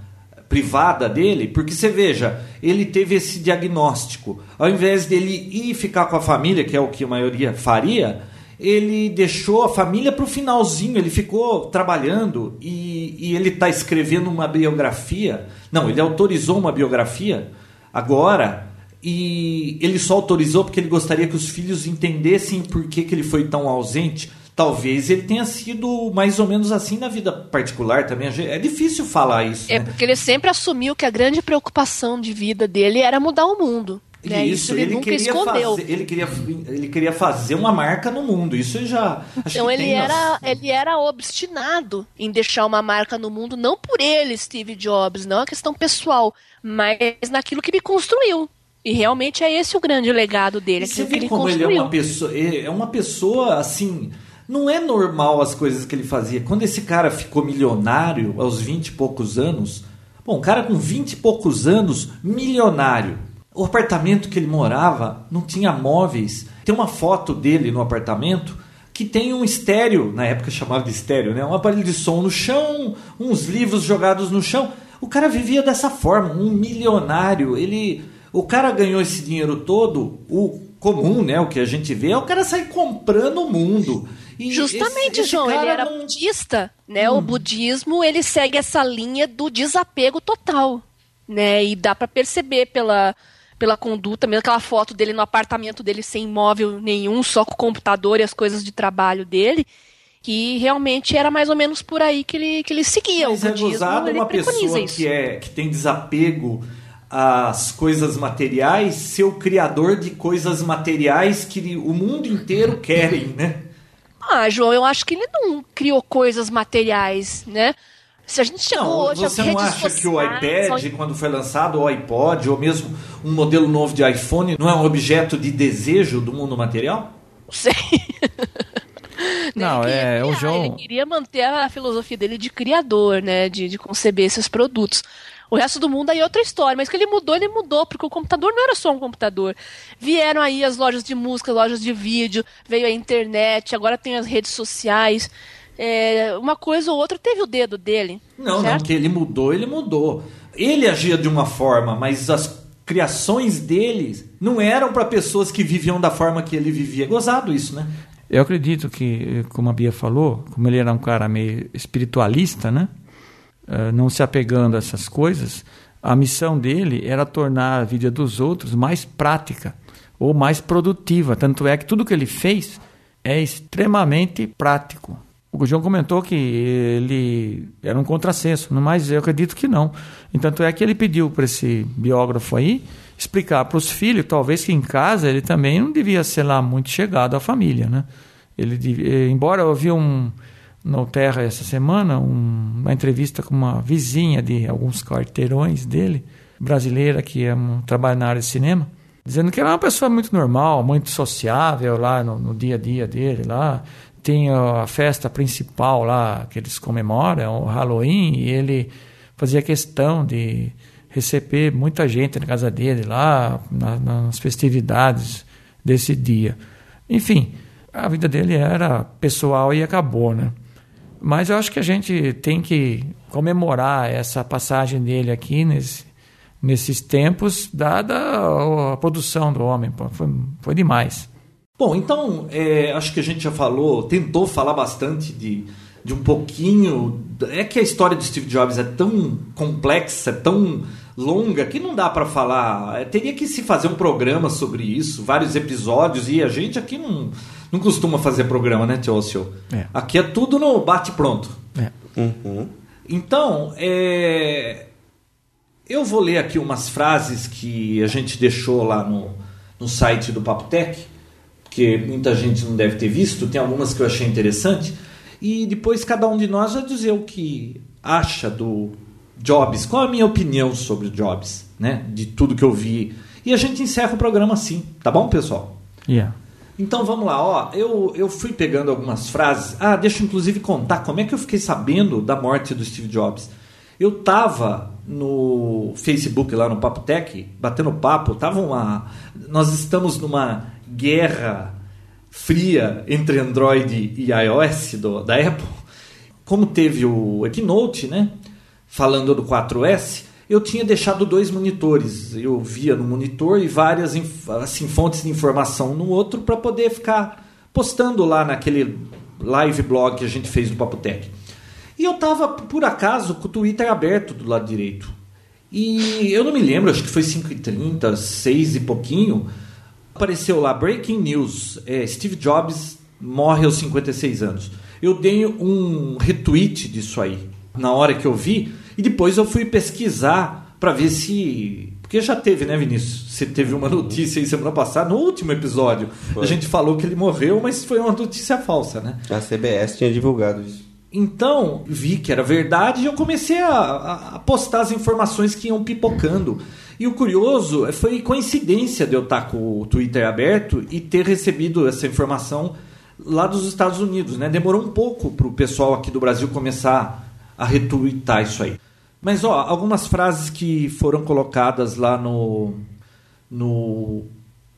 privada dele? Porque você veja, ele teve esse diagnóstico, ao invés dele ir ficar com a família, que é o que a maioria faria, ele deixou a família para o finalzinho, ele ficou trabalhando e, e ele está escrevendo uma biografia. Não, ele autorizou uma biografia agora e ele só autorizou porque ele gostaria que os filhos entendessem por que, que ele foi tão ausente. Talvez ele tenha sido mais ou menos assim na vida particular também. É difícil falar isso. É né? porque ele sempre assumiu que a grande preocupação de vida dele era mudar o mundo. Né? Isso, isso, ele, ele nunca escondeu. Fazer, ele, queria, ele queria fazer uma marca no mundo. Isso já. então ele era, ele era obstinado em deixar uma marca no mundo, não por ele, Steve Jobs, não é uma questão pessoal, mas naquilo que ele construiu. E realmente é esse o grande legado dele. E você vê como construiu. ele é uma pessoa. É uma pessoa assim. Não é normal as coisas que ele fazia. Quando esse cara ficou milionário aos 20 e poucos anos. Bom, um cara com 20 e poucos anos, milionário o apartamento que ele morava não tinha móveis. Tem uma foto dele no apartamento que tem um estéreo, na época chamava de estéreo, né? Um aparelho de som no chão, uns livros jogados no chão. O cara vivia dessa forma, um milionário. Ele, o cara ganhou esse dinheiro todo, o comum, né? O que a gente vê é o cara sair comprando o mundo. E Justamente, esse, esse João, ele era não... budista, né? Hum. O budismo ele segue essa linha do desapego total, né? E dá para perceber pela pela conduta, mesmo aquela foto dele no apartamento dele sem móvel nenhum, só com o computador e as coisas de trabalho dele, que realmente era mais ou menos por aí que ele, que ele seguia. Mas o é budismo, gozado uma pessoa isso. que, é, que tem desapego às coisas materiais ser o criador de coisas materiais que o mundo inteiro querem, né? Ah, João, eu acho que ele não criou coisas materiais, né? Se a gente chegou não, hoje Você não acha que o iPad, só... quando foi lançado, o iPod, ou mesmo um modelo novo de iPhone, não é um objeto de desejo do mundo material? Não sei. Não, é, o João. Ele queria manter a filosofia dele de criador, né? De, de conceber esses produtos. O resto do mundo aí é outra história, mas que ele mudou, ele mudou, porque o computador não era só um computador. Vieram aí as lojas de música, lojas de vídeo, veio a internet, agora tem as redes sociais é, uma coisa ou outra teve o dedo dele. Não, certo? não, que ele mudou, ele mudou. Ele agia de uma forma, mas as criações dele não eram para pessoas que viviam da forma que ele vivia. Gozado isso, né? Eu acredito que, como a Bia falou, como ele era um cara meio espiritualista, né? Uh, não se apegando a essas coisas, a missão dele era tornar a vida dos outros mais prática ou mais produtiva. Tanto é que tudo que ele fez é extremamente prático. O João comentou que ele era um contrassenso, mas eu acredito que não. Entanto é que ele pediu para esse biógrafo aí explicar para os filhos, talvez que em casa ele também não devia ser lá muito chegado à família, né? Ele eh, embora eu vi um no Terra essa semana um, uma entrevista com uma vizinha de alguns quarteirões dele, brasileira que é um, trabalha na área de cinema, dizendo que era uma pessoa muito normal, muito sociável lá no, no dia a dia dele lá, tem a festa principal lá que eles comemoram, o Halloween, e ele fazia questão de receber muita gente na casa dele lá, na, nas festividades desse dia. Enfim, a vida dele era pessoal e acabou, né? Mas eu acho que a gente tem que comemorar essa passagem dele aqui nesse, nesses tempos, dada a produção do homem. Foi, foi demais. Bom, então, é, acho que a gente já falou, tentou falar bastante de, de um pouquinho. É que a história de Steve Jobs é tão complexa, é tão longa, que não dá para falar. É, teria que se fazer um programa sobre isso, vários episódios, e a gente aqui não, não costuma fazer programa, né, Teócio? É. Aqui é tudo no bate-pronto. É. Uhum. Então, é, eu vou ler aqui umas frases que a gente deixou lá no, no site do Papo Tech, que muita gente não deve ter visto, tem algumas que eu achei interessante, e depois cada um de nós vai dizer o que acha do Jobs, qual a minha opinião sobre o Jobs, né? De tudo que eu vi. E a gente encerra o programa assim, tá bom, pessoal? Yeah. Então vamos lá, ó. Eu, eu fui pegando algumas frases. Ah, deixa eu inclusive contar como é que eu fiquei sabendo da morte do Steve Jobs. Eu tava no Facebook lá no Papo Tech, batendo papo, tava uma. Nós estamos numa guerra fria entre Android e iOS do, da Apple. Como teve o Keynote, né? Falando do 4S, eu tinha deixado dois monitores. Eu via no monitor e várias assim, fontes de informação no outro para poder ficar postando lá naquele live blog que a gente fez no Papo Tech. E eu tava, por acaso, com o Twitter aberto do lado direito. E eu não me lembro, acho que foi 5h30, 6 e pouquinho. Apareceu lá, Breaking News, é, Steve Jobs morre aos 56 anos. Eu dei um retweet disso aí, na hora que eu vi, e depois eu fui pesquisar para ver se. Porque já teve, né, Vinícius? Você teve uma notícia aí semana passada, no último episódio. Foi. A gente falou que ele morreu, mas foi uma notícia falsa, né? A CBS tinha divulgado isso. Então, vi que era verdade e eu comecei a, a, postar as informações que iam pipocando. E o curioso foi coincidência de eu estar com o Twitter aberto e ter recebido essa informação lá dos Estados Unidos. Né? Demorou um pouco para o pessoal aqui do Brasil começar a retweetar isso aí. Mas ó, algumas frases que foram colocadas lá no, no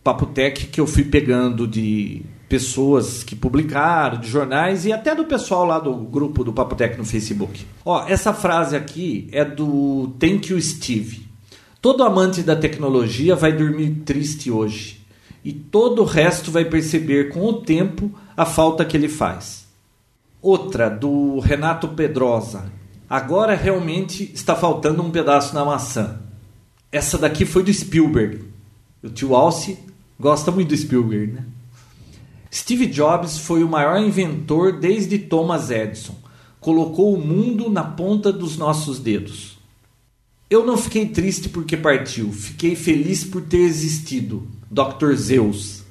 Papo Tech que eu fui pegando de pessoas que publicaram, de jornais e até do pessoal lá do grupo do Papotec no Facebook. Ó, essa frase aqui é do Thank You Steve. Todo amante da tecnologia vai dormir triste hoje e todo o resto vai perceber com o tempo a falta que ele faz. Outra do Renato Pedrosa. Agora realmente está faltando um pedaço na maçã. Essa daqui foi do Spielberg. O tio Alce gosta muito do Spielberg, né? Steve Jobs foi o maior inventor desde Thomas Edison. Colocou o mundo na ponta dos nossos dedos. Eu não fiquei triste porque partiu, fiquei feliz por ter existido. Dr. Zeus.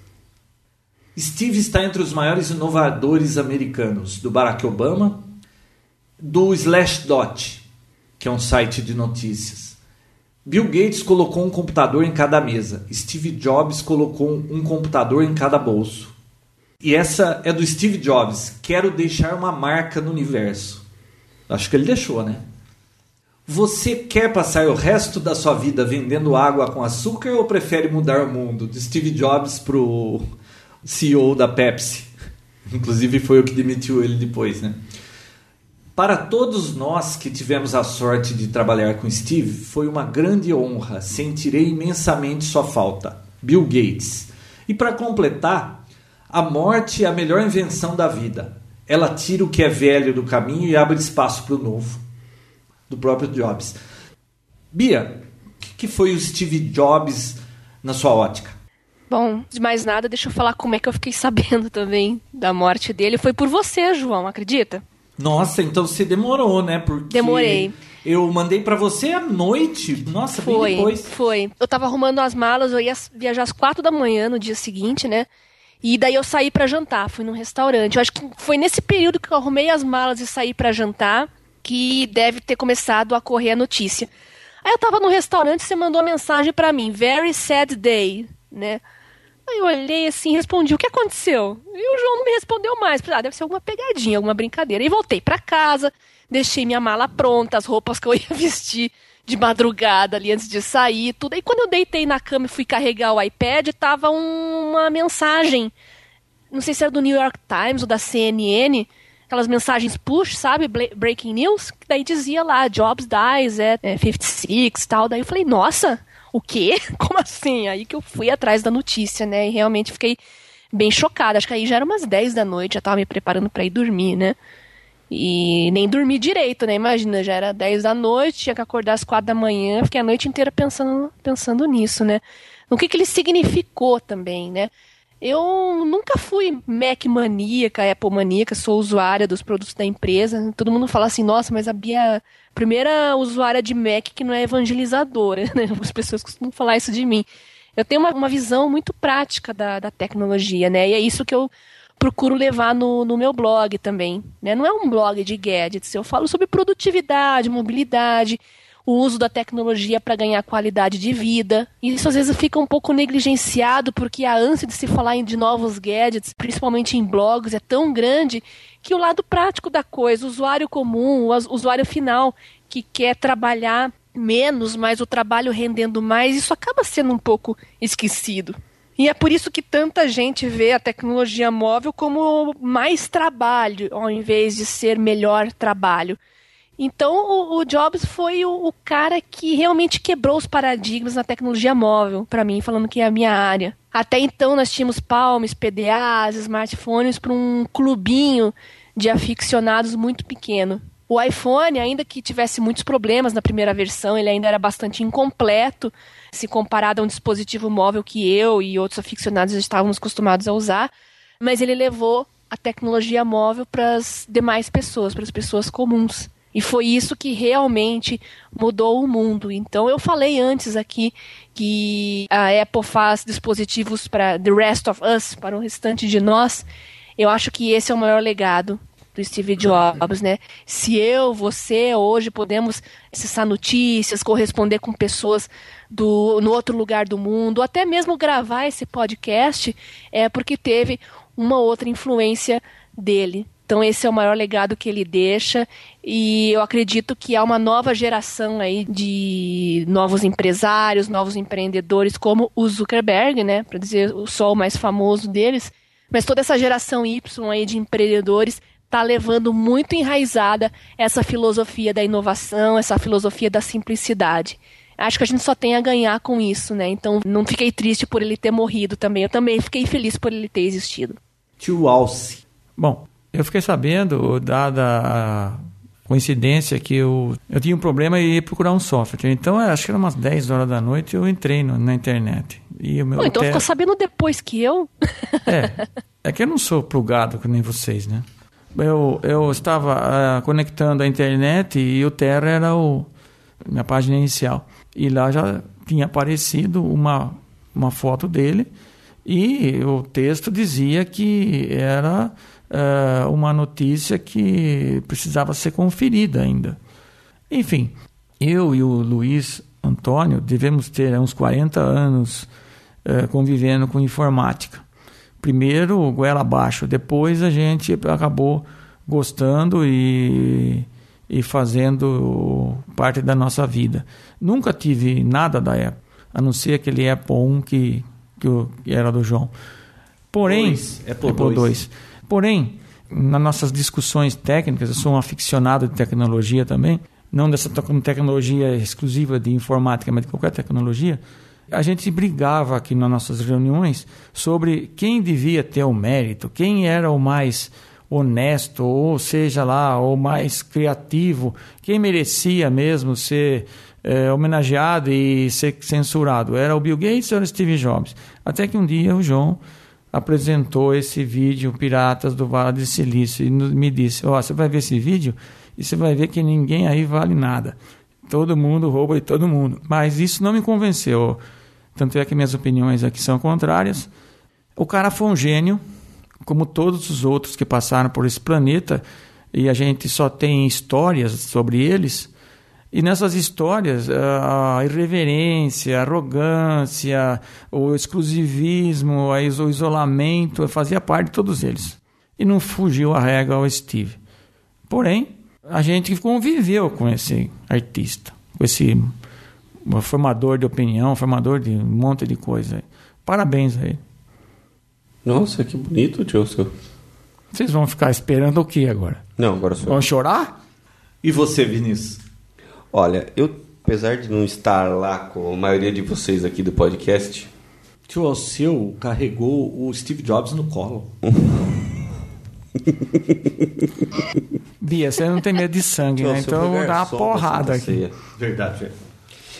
Steve está entre os maiores inovadores americanos, do Barack Obama, do Slashdot, que é um site de notícias. Bill Gates colocou um computador em cada mesa. Steve Jobs colocou um computador em cada bolso. E essa é do Steve Jobs. Quero deixar uma marca no universo. Acho que ele deixou, né? Você quer passar o resto da sua vida vendendo água com açúcar ou prefere mudar o mundo? De Steve Jobs pro CEO da Pepsi. Inclusive foi o que demitiu ele depois, né? Para todos nós que tivemos a sorte de trabalhar com Steve, foi uma grande honra. Sentirei imensamente sua falta. Bill Gates. E para completar, a morte é a melhor invenção da vida. Ela tira o que é velho do caminho e abre espaço para o novo. Do próprio Jobs. Bia, o que foi o Steve Jobs na sua ótica? Bom, de mais nada, deixa eu falar como é que eu fiquei sabendo também da morte dele. Foi por você, João, acredita? Nossa, então você demorou, né? Porque Demorei. Eu mandei para você à noite. Nossa, foi, bem depois. Foi. Eu tava arrumando as malas, eu ia viajar às quatro da manhã no dia seguinte, né? E daí eu saí para jantar, fui num restaurante. Eu acho que foi nesse período que eu arrumei as malas e saí para jantar que deve ter começado a correr a notícia. Aí eu tava no restaurante, você mandou uma mensagem para mim, very sad day, né? Aí eu olhei assim, respondi, o que aconteceu? E o João não me respondeu mais. Ah, deve ser alguma pegadinha, alguma brincadeira. E voltei para casa, deixei minha mala pronta, as roupas que eu ia vestir de madrugada ali antes de sair, tudo. E quando eu deitei na cama e fui carregar o iPad, tava um, uma mensagem, não sei se era do New York Times ou da CNN, aquelas mensagens push, sabe? Breaking news, que daí dizia lá, Jobs dies at 56 tal. Daí eu falei, nossa, o quê? Como assim? Aí que eu fui atrás da notícia, né? E realmente fiquei bem chocada. Acho que aí já era umas 10 da noite, já tava me preparando para ir dormir, né? E nem dormi direito, né? Imagina, já era 10 da noite, tinha que acordar às 4 da manhã, fiquei a noite inteira pensando, pensando nisso, né? No que, que ele significou também, né? Eu nunca fui Mac maníaca, Apple maníaca, sou usuária dos produtos da empresa. Todo mundo fala assim, nossa, mas a Bia é primeira usuária de Mac que não é evangelizadora, né? As pessoas costumam falar isso de mim. Eu tenho uma, uma visão muito prática da, da tecnologia, né? E é isso que eu procuro levar no, no meu blog também. Né? Não é um blog de gadgets, eu falo sobre produtividade, mobilidade, o uso da tecnologia para ganhar qualidade de vida. E isso às vezes fica um pouco negligenciado porque a ânsia de se falar de novos gadgets, principalmente em blogs, é tão grande que o lado prático da coisa, o usuário comum, o usuário final que quer trabalhar menos, mas o trabalho rendendo mais, isso acaba sendo um pouco esquecido. E é por isso que tanta gente vê a tecnologia móvel como mais trabalho, ao invés de ser melhor trabalho. Então, o, o Jobs foi o, o, cara que realmente quebrou os paradigmas na tecnologia móvel, para mim, falando que é a minha área. Até então, nós tínhamos palmes, PDAs, smartphones para um clubinho de aficionados muito pequeno. O iPhone, ainda que tivesse muitos problemas na primeira versão, ele ainda era bastante incompleto se comparado a um dispositivo móvel que eu e outros aficionados estávamos acostumados a usar, mas ele levou a tecnologia móvel para as demais pessoas, para as pessoas comuns. E foi isso que realmente mudou o mundo. Então eu falei antes aqui que a Apple faz dispositivos para the rest of us, para o restante de nós. Eu acho que esse é o maior legado do Steve Jobs, né? Se eu, você, hoje podemos acessar notícias, corresponder com pessoas do, no outro lugar do mundo, até mesmo gravar esse podcast, é porque teve uma outra influência dele. Então esse é o maior legado que ele deixa e eu acredito que há uma nova geração aí de novos empresários, novos empreendedores como o Zuckerberg, né, para dizer o sol mais famoso deles, mas toda essa geração Y aí de empreendedores está levando muito enraizada essa filosofia da inovação, essa filosofia da simplicidade. Acho que a gente só tem a ganhar com isso, né? Então não fiquei triste por ele ter morrido também. Eu também fiquei feliz por ele ter existido. Tio Alce. Bom, eu fiquei sabendo, dada a coincidência, que eu, eu tinha um problema e ia procurar um software. Então, acho que era umas 10 horas da noite, eu entrei no, na internet. E o meu então ficou sabendo depois que eu? é, é que eu não sou plugado que nem vocês, né? eu, eu estava uh, conectando a internet e o Terra era o, minha página inicial. E lá já tinha aparecido uma, uma foto dele e o texto dizia que era uh, uma notícia que precisava ser conferida ainda. Enfim, eu e o Luiz Antônio devemos ter uns 40 anos uh, convivendo com informática primeiro goela abaixo, depois a gente acabou gostando e, e fazendo parte da nossa vida. Nunca tive nada da Apple, a não ser aquele Apple 1 que, que, era do João. Porém, dois. Apple, Apple 2. 2. Porém, nas nossas discussões técnicas, eu sou um aficionado de tecnologia também, não dessa tecnologia exclusiva de informática, mas de qualquer tecnologia, a gente brigava aqui nas nossas reuniões sobre quem devia ter o mérito, quem era o mais honesto, ou seja lá, o mais criativo, quem merecia mesmo ser é, homenageado e ser censurado. Era o Bill Gates ou era o Steve Jobs? Até que um dia o João apresentou esse vídeo Piratas do Vale de Silício e me disse: Ó, oh, você vai ver esse vídeo e você vai ver que ninguém aí vale nada. Todo mundo rouba de todo mundo. Mas isso não me convenceu. Tanto é que minhas opiniões aqui são contrárias. O cara foi um gênio, como todos os outros que passaram por esse planeta, e a gente só tem histórias sobre eles. E nessas histórias, a irreverência, a arrogância, o exclusivismo, o isolamento fazia parte de todos eles. E não fugiu a regra ao Steve. Porém, a gente conviveu com esse artista, com esse formador de opinião, formador de um monte de coisa. Parabéns a ele. Nossa, que bonito, Joseph. Vocês vão ficar esperando o que agora? Não, agora sou. Vão chorar? E você, Vinícius? Olha, eu, apesar de não estar lá com a maioria de vocês aqui do podcast, Tio Alceu carregou o Steve Jobs no colo. Bia, você não tem medo de sangue, né? Então eu vou dar uma garçom da porrada Santa aqui. Ceia. Verdade, verdade.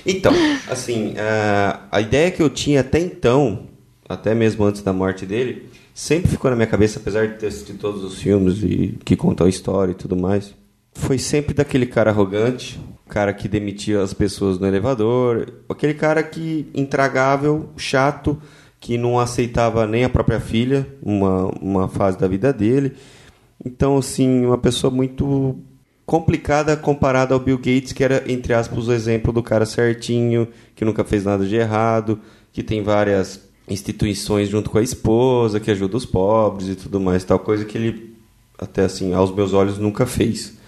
Então, assim, a, a ideia que eu tinha até então, até mesmo antes da morte dele, sempre ficou na minha cabeça, apesar de ter assistido todos os filmes e que contam a história e tudo mais. Foi sempre daquele cara arrogante, cara que demitia as pessoas no elevador, aquele cara que intragável, chato, que não aceitava nem a própria filha, uma, uma fase da vida dele. Então, assim, uma pessoa muito complicada comparada ao Bill Gates, que era, entre aspas, o exemplo do cara certinho, que nunca fez nada de errado, que tem várias instituições junto com a esposa, que ajuda os pobres e tudo mais, tal coisa que ele, até assim, aos meus olhos, nunca fez.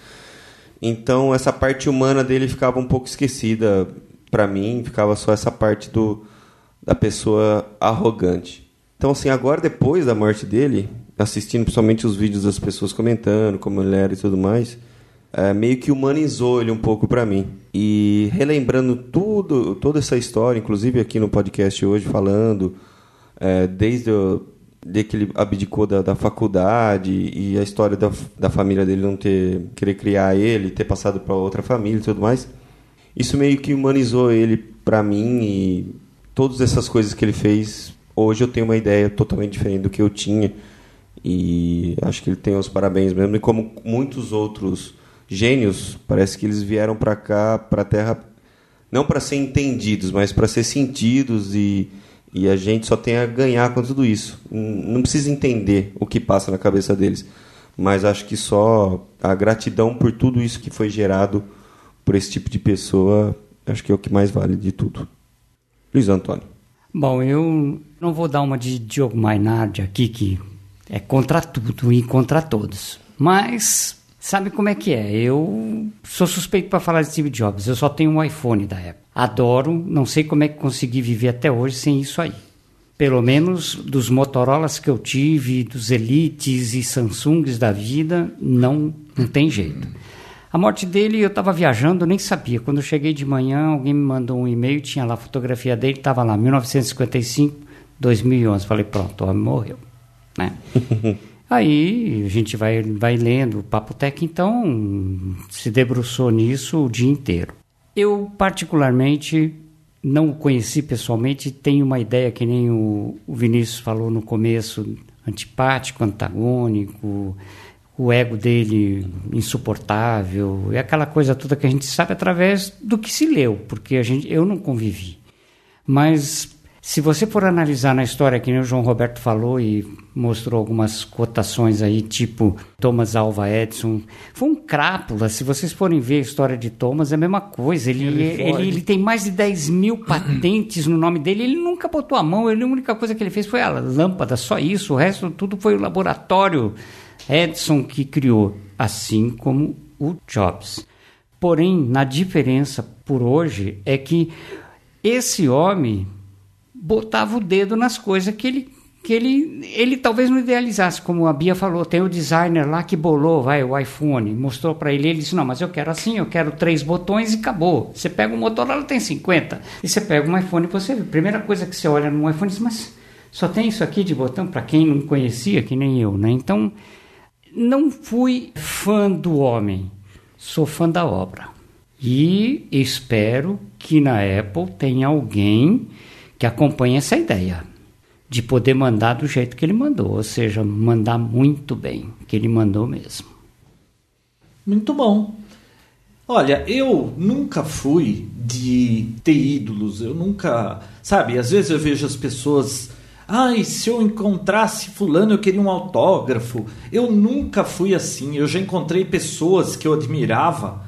Então, essa parte humana dele ficava um pouco esquecida para mim, ficava só essa parte do da pessoa arrogante. Então, assim, agora depois da morte dele, assistindo principalmente os vídeos das pessoas comentando como ele era e tudo mais, é, meio que humanizou ele um pouco para mim. E relembrando tudo, toda essa história, inclusive aqui no podcast hoje falando, é, desde o, de que ele abdicou da, da faculdade e a história da, da família dele não ter querer criar ele, ter passado para outra família e tudo mais. Isso meio que humanizou ele para mim e todas essas coisas que ele fez. Hoje eu tenho uma ideia totalmente diferente do que eu tinha e acho que ele tem os parabéns mesmo. E como muitos outros gênios, parece que eles vieram para cá, para a Terra, não para ser entendidos, mas para ser sentidos e e a gente só tem a ganhar com tudo isso. Não precisa entender o que passa na cabeça deles, mas acho que só a gratidão por tudo isso que foi gerado por esse tipo de pessoa, acho que é o que mais vale de tudo. Luiz Antônio. Bom, eu não vou dar uma de Diogo Mainardi aqui, que é contra tudo e contra todos. Mas sabe como é que é? Eu sou suspeito para falar de Steve Jobs. Eu só tenho um iPhone da época. Adoro, não sei como é que consegui viver até hoje sem isso aí. Pelo menos dos Motorolas que eu tive, dos Elites e Samsungs da vida, não, não tem jeito. A morte dele, eu estava viajando, nem sabia. Quando eu cheguei de manhã, alguém me mandou um e-mail, tinha lá a fotografia dele, estava lá, 1955, 2011. Falei, pronto, o homem morreu. Né? Aí a gente vai, vai lendo o Papo Tech, então se debruçou nisso o dia inteiro. Eu, particularmente, não o conheci pessoalmente, tenho uma ideia que nem o, o Vinícius falou no começo, antipático, antagônico, o ego dele insuportável, é aquela coisa toda que a gente sabe através do que se leu, porque a gente, eu não convivi. Mas se você for analisar na história, que nem o João Roberto falou e mostrou algumas cotações aí, tipo Thomas Alva Edison, foi um crápula. Se vocês forem ver a história de Thomas, é a mesma coisa. Ele, ele, ele, ele tem mais de 10 mil patentes no nome dele. Ele nunca botou a mão, ele, a única coisa que ele fez foi a lâmpada, só isso. O resto tudo foi o laboratório Edison que criou, assim como o Jobs. Porém, na diferença por hoje é que esse homem botava o dedo nas coisas que ele que ele, ele talvez não idealizasse, como a Bia falou, tem o designer lá que bolou, vai, o iPhone, mostrou para ele, ele disse, não, mas eu quero assim, eu quero três botões e acabou. Você pega um Motorola, tem 50, e você pega um iPhone, você, primeira coisa que você olha no iPhone, diz, mas só tem isso aqui de botão, para quem não conhecia, que nem eu, né? Então, não fui fã do homem, sou fã da obra. E espero que na Apple tenha alguém que acompanhe essa ideia de poder mandar do jeito que ele mandou, ou seja, mandar muito bem, que ele mandou mesmo. Muito bom. Olha, eu nunca fui de ter ídolos, eu nunca. Sabe, às vezes eu vejo as pessoas. Ai, se eu encontrasse Fulano, eu queria um autógrafo. Eu nunca fui assim. Eu já encontrei pessoas que eu admirava.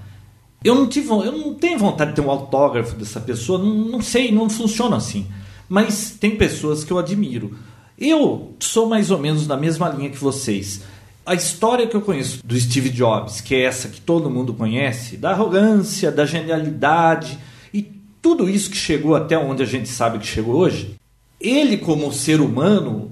Eu não, tive, eu não tenho vontade de ter um autógrafo dessa pessoa. Não, não sei, não funciona assim. Mas tem pessoas que eu admiro. Eu sou mais ou menos na mesma linha que vocês. A história que eu conheço do Steve Jobs, que é essa que todo mundo conhece, da arrogância, da genialidade, e tudo isso que chegou até onde a gente sabe que chegou hoje, ele como ser humano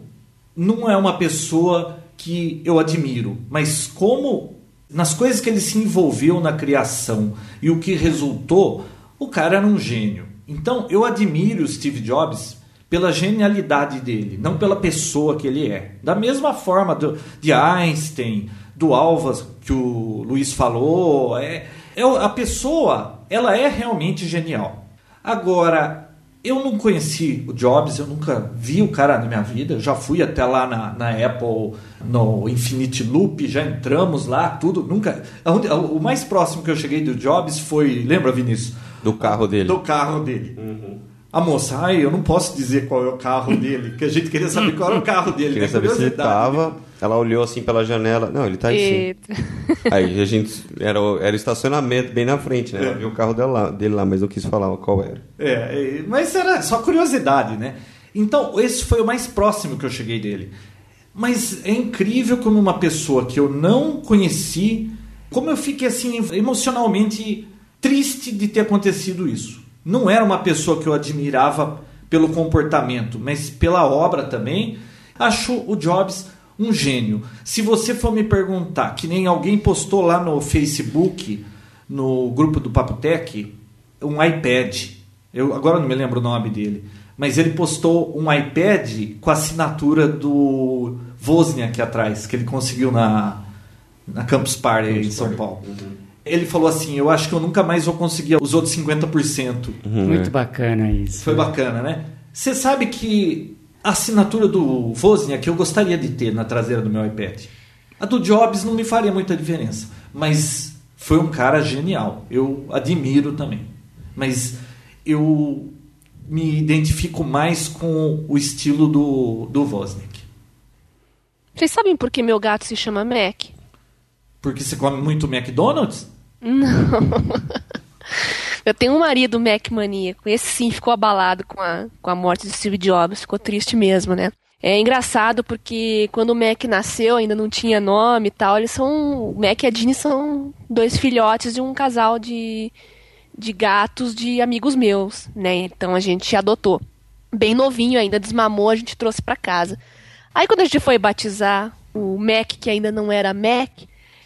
não é uma pessoa que eu admiro, mas como nas coisas que ele se envolveu na criação e o que resultou, o cara era um gênio. Então eu admiro o Steve Jobs pela genialidade dele, não pela pessoa que ele é. Da mesma forma do, de Einstein, do Alva que o Luiz falou, é, é a pessoa, ela é realmente genial. Agora, eu não conheci o Jobs, eu nunca vi o cara na minha vida. Eu já fui até lá na, na Apple, no Infinity Loop, já entramos lá, tudo. Nunca. O mais próximo que eu cheguei do Jobs foi. Lembra, Vinícius? Do carro dele. Do carro dele. Uhum. A moça, ai, eu não posso dizer qual é o carro dele, que a gente queria saber qual era o carro dele. Queria saber se ele tava. Ela olhou assim pela janela. Não, ele tá aí sim. Aí a gente. Era, era o estacionamento bem na frente, né? Ela é. viu o carro dele lá, dele lá, mas não quis falar qual era. É, é, mas era só curiosidade, né? Então, esse foi o mais próximo que eu cheguei dele. Mas é incrível como uma pessoa que eu não conheci, como eu fiquei assim emocionalmente triste de ter acontecido isso não era uma pessoa que eu admirava pelo comportamento, mas pela obra também. Acho o Jobs um gênio. Se você for me perguntar, que nem alguém postou lá no Facebook, no grupo do Papotec, um iPad. Eu agora não me lembro o nome dele, mas ele postou um iPad com a assinatura do Wozniak atrás, que ele conseguiu na na Campus Party Campus em São Party. Paulo. Uhum ele falou assim: Eu acho que eu nunca mais vou conseguir os outros 50%. Uhum. Muito bacana isso. Foi bacana, né? Você sabe que a assinatura do Wozniak eu gostaria de ter na traseira do meu iPad. A do Jobs não me faria muita diferença, mas foi um cara genial. Eu admiro também. Mas eu me identifico mais com o estilo do, do Wozniak. Vocês sabem por que meu gato se chama Mac? Porque você come muito McDonald's? Não. Eu tenho um marido Mac maníaco. Esse sim ficou abalado com a, com a morte de Steve Jobs. Ficou triste mesmo, né? É engraçado porque quando o Mac nasceu, ainda não tinha nome e tal. Eles são. O Mac e a Jeannie são dois filhotes de um casal de, de gatos de amigos meus, né? Então a gente adotou. Bem novinho ainda, desmamou, a gente trouxe para casa. Aí quando a gente foi batizar o Mac, que ainda não era Mac,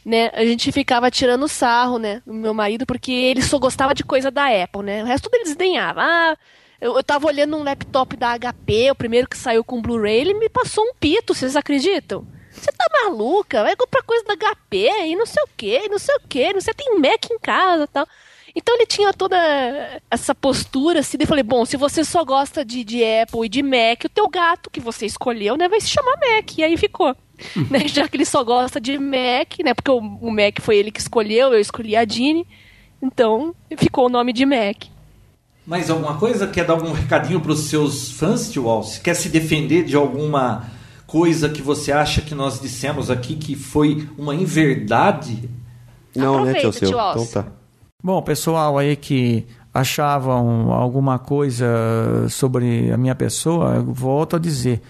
né, a gente ficava tirando sarro, né, do meu marido, porque ele só gostava de coisa da Apple, né? O resto tudo ele desdenhava. Ah, eu, eu tava olhando um laptop da HP, o primeiro que saiu com Blu-ray, ele me passou um pito, vocês acreditam? Você tá maluca? Vai comprar coisa da HP e não sei o que, não sei o que, você tem Mac em casa tal. Então ele tinha toda essa postura assim, eu falei, bom, se você só gosta de, de Apple e de Mac, o teu gato que você escolheu, né, vai se chamar Mac. E aí ficou. né, já que ele só gosta de Mac, né, porque o, o Mac foi ele que escolheu, eu escolhi a Dini. Então ficou o nome de Mac. Mais alguma coisa? Quer dar algum recadinho para os seus fãs, Tio Walsh? Quer se defender de alguma coisa que você acha que nós dissemos aqui que foi uma inverdade? Não, Aproveita, né, tio seu? Então tá. Bom, pessoal aí que achavam alguma coisa sobre a minha pessoa, eu volto a dizer,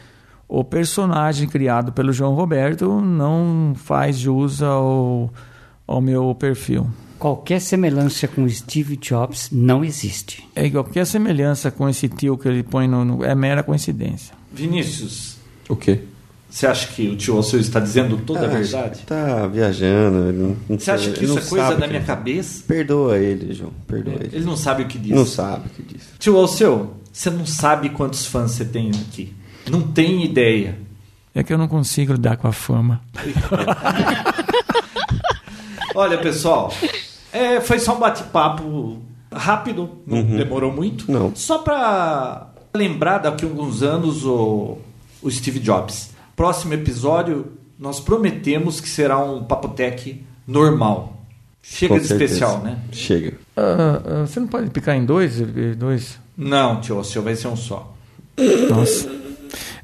o personagem criado pelo João Roberto não faz jus ao, ao meu perfil. Qualquer semelhança com Steve Jobs não existe. É qualquer semelhança com esse tio que ele põe no, no é mera coincidência. Vinícius. O quê? Você acha que o tio Alceu está dizendo toda a verdade? Está viajando. Não, não Você acha que isso é coisa da minha cabeça? Perdoa ele, João. Perdoa é, ele. Ele não sabe o que diz. Não sabe o que diz. Tio Alceu, você não sabe quantos fãs você tem aqui. Não tem ideia. É que eu não consigo lidar com a fama. Olha, pessoal, é, foi só um bate-papo rápido, não uhum. demorou muito. Não. Só para lembrar daqui a alguns anos o, o Steve Jobs. Próximo episódio, nós prometemos que será um Papotec normal. Chega Com de certeza. especial, né? Chega. Uh, uh, você não pode picar em dois? dois? Não, tio, o seu vai ser um só. Nossa.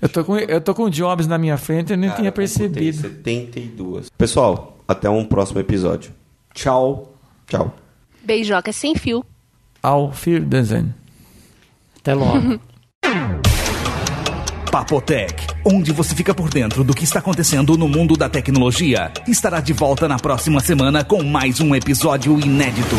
Eu tô com, eu tô com o Jobs na minha frente e nem Cara, tinha percebido. 72. Pessoal, até um próximo episódio. Tchau. Tchau. Beijoca sem fio. Auf Wiedersehen. Até logo. Papotec, onde você fica por dentro do que está acontecendo no mundo da tecnologia, estará de volta na próxima semana com mais um episódio inédito.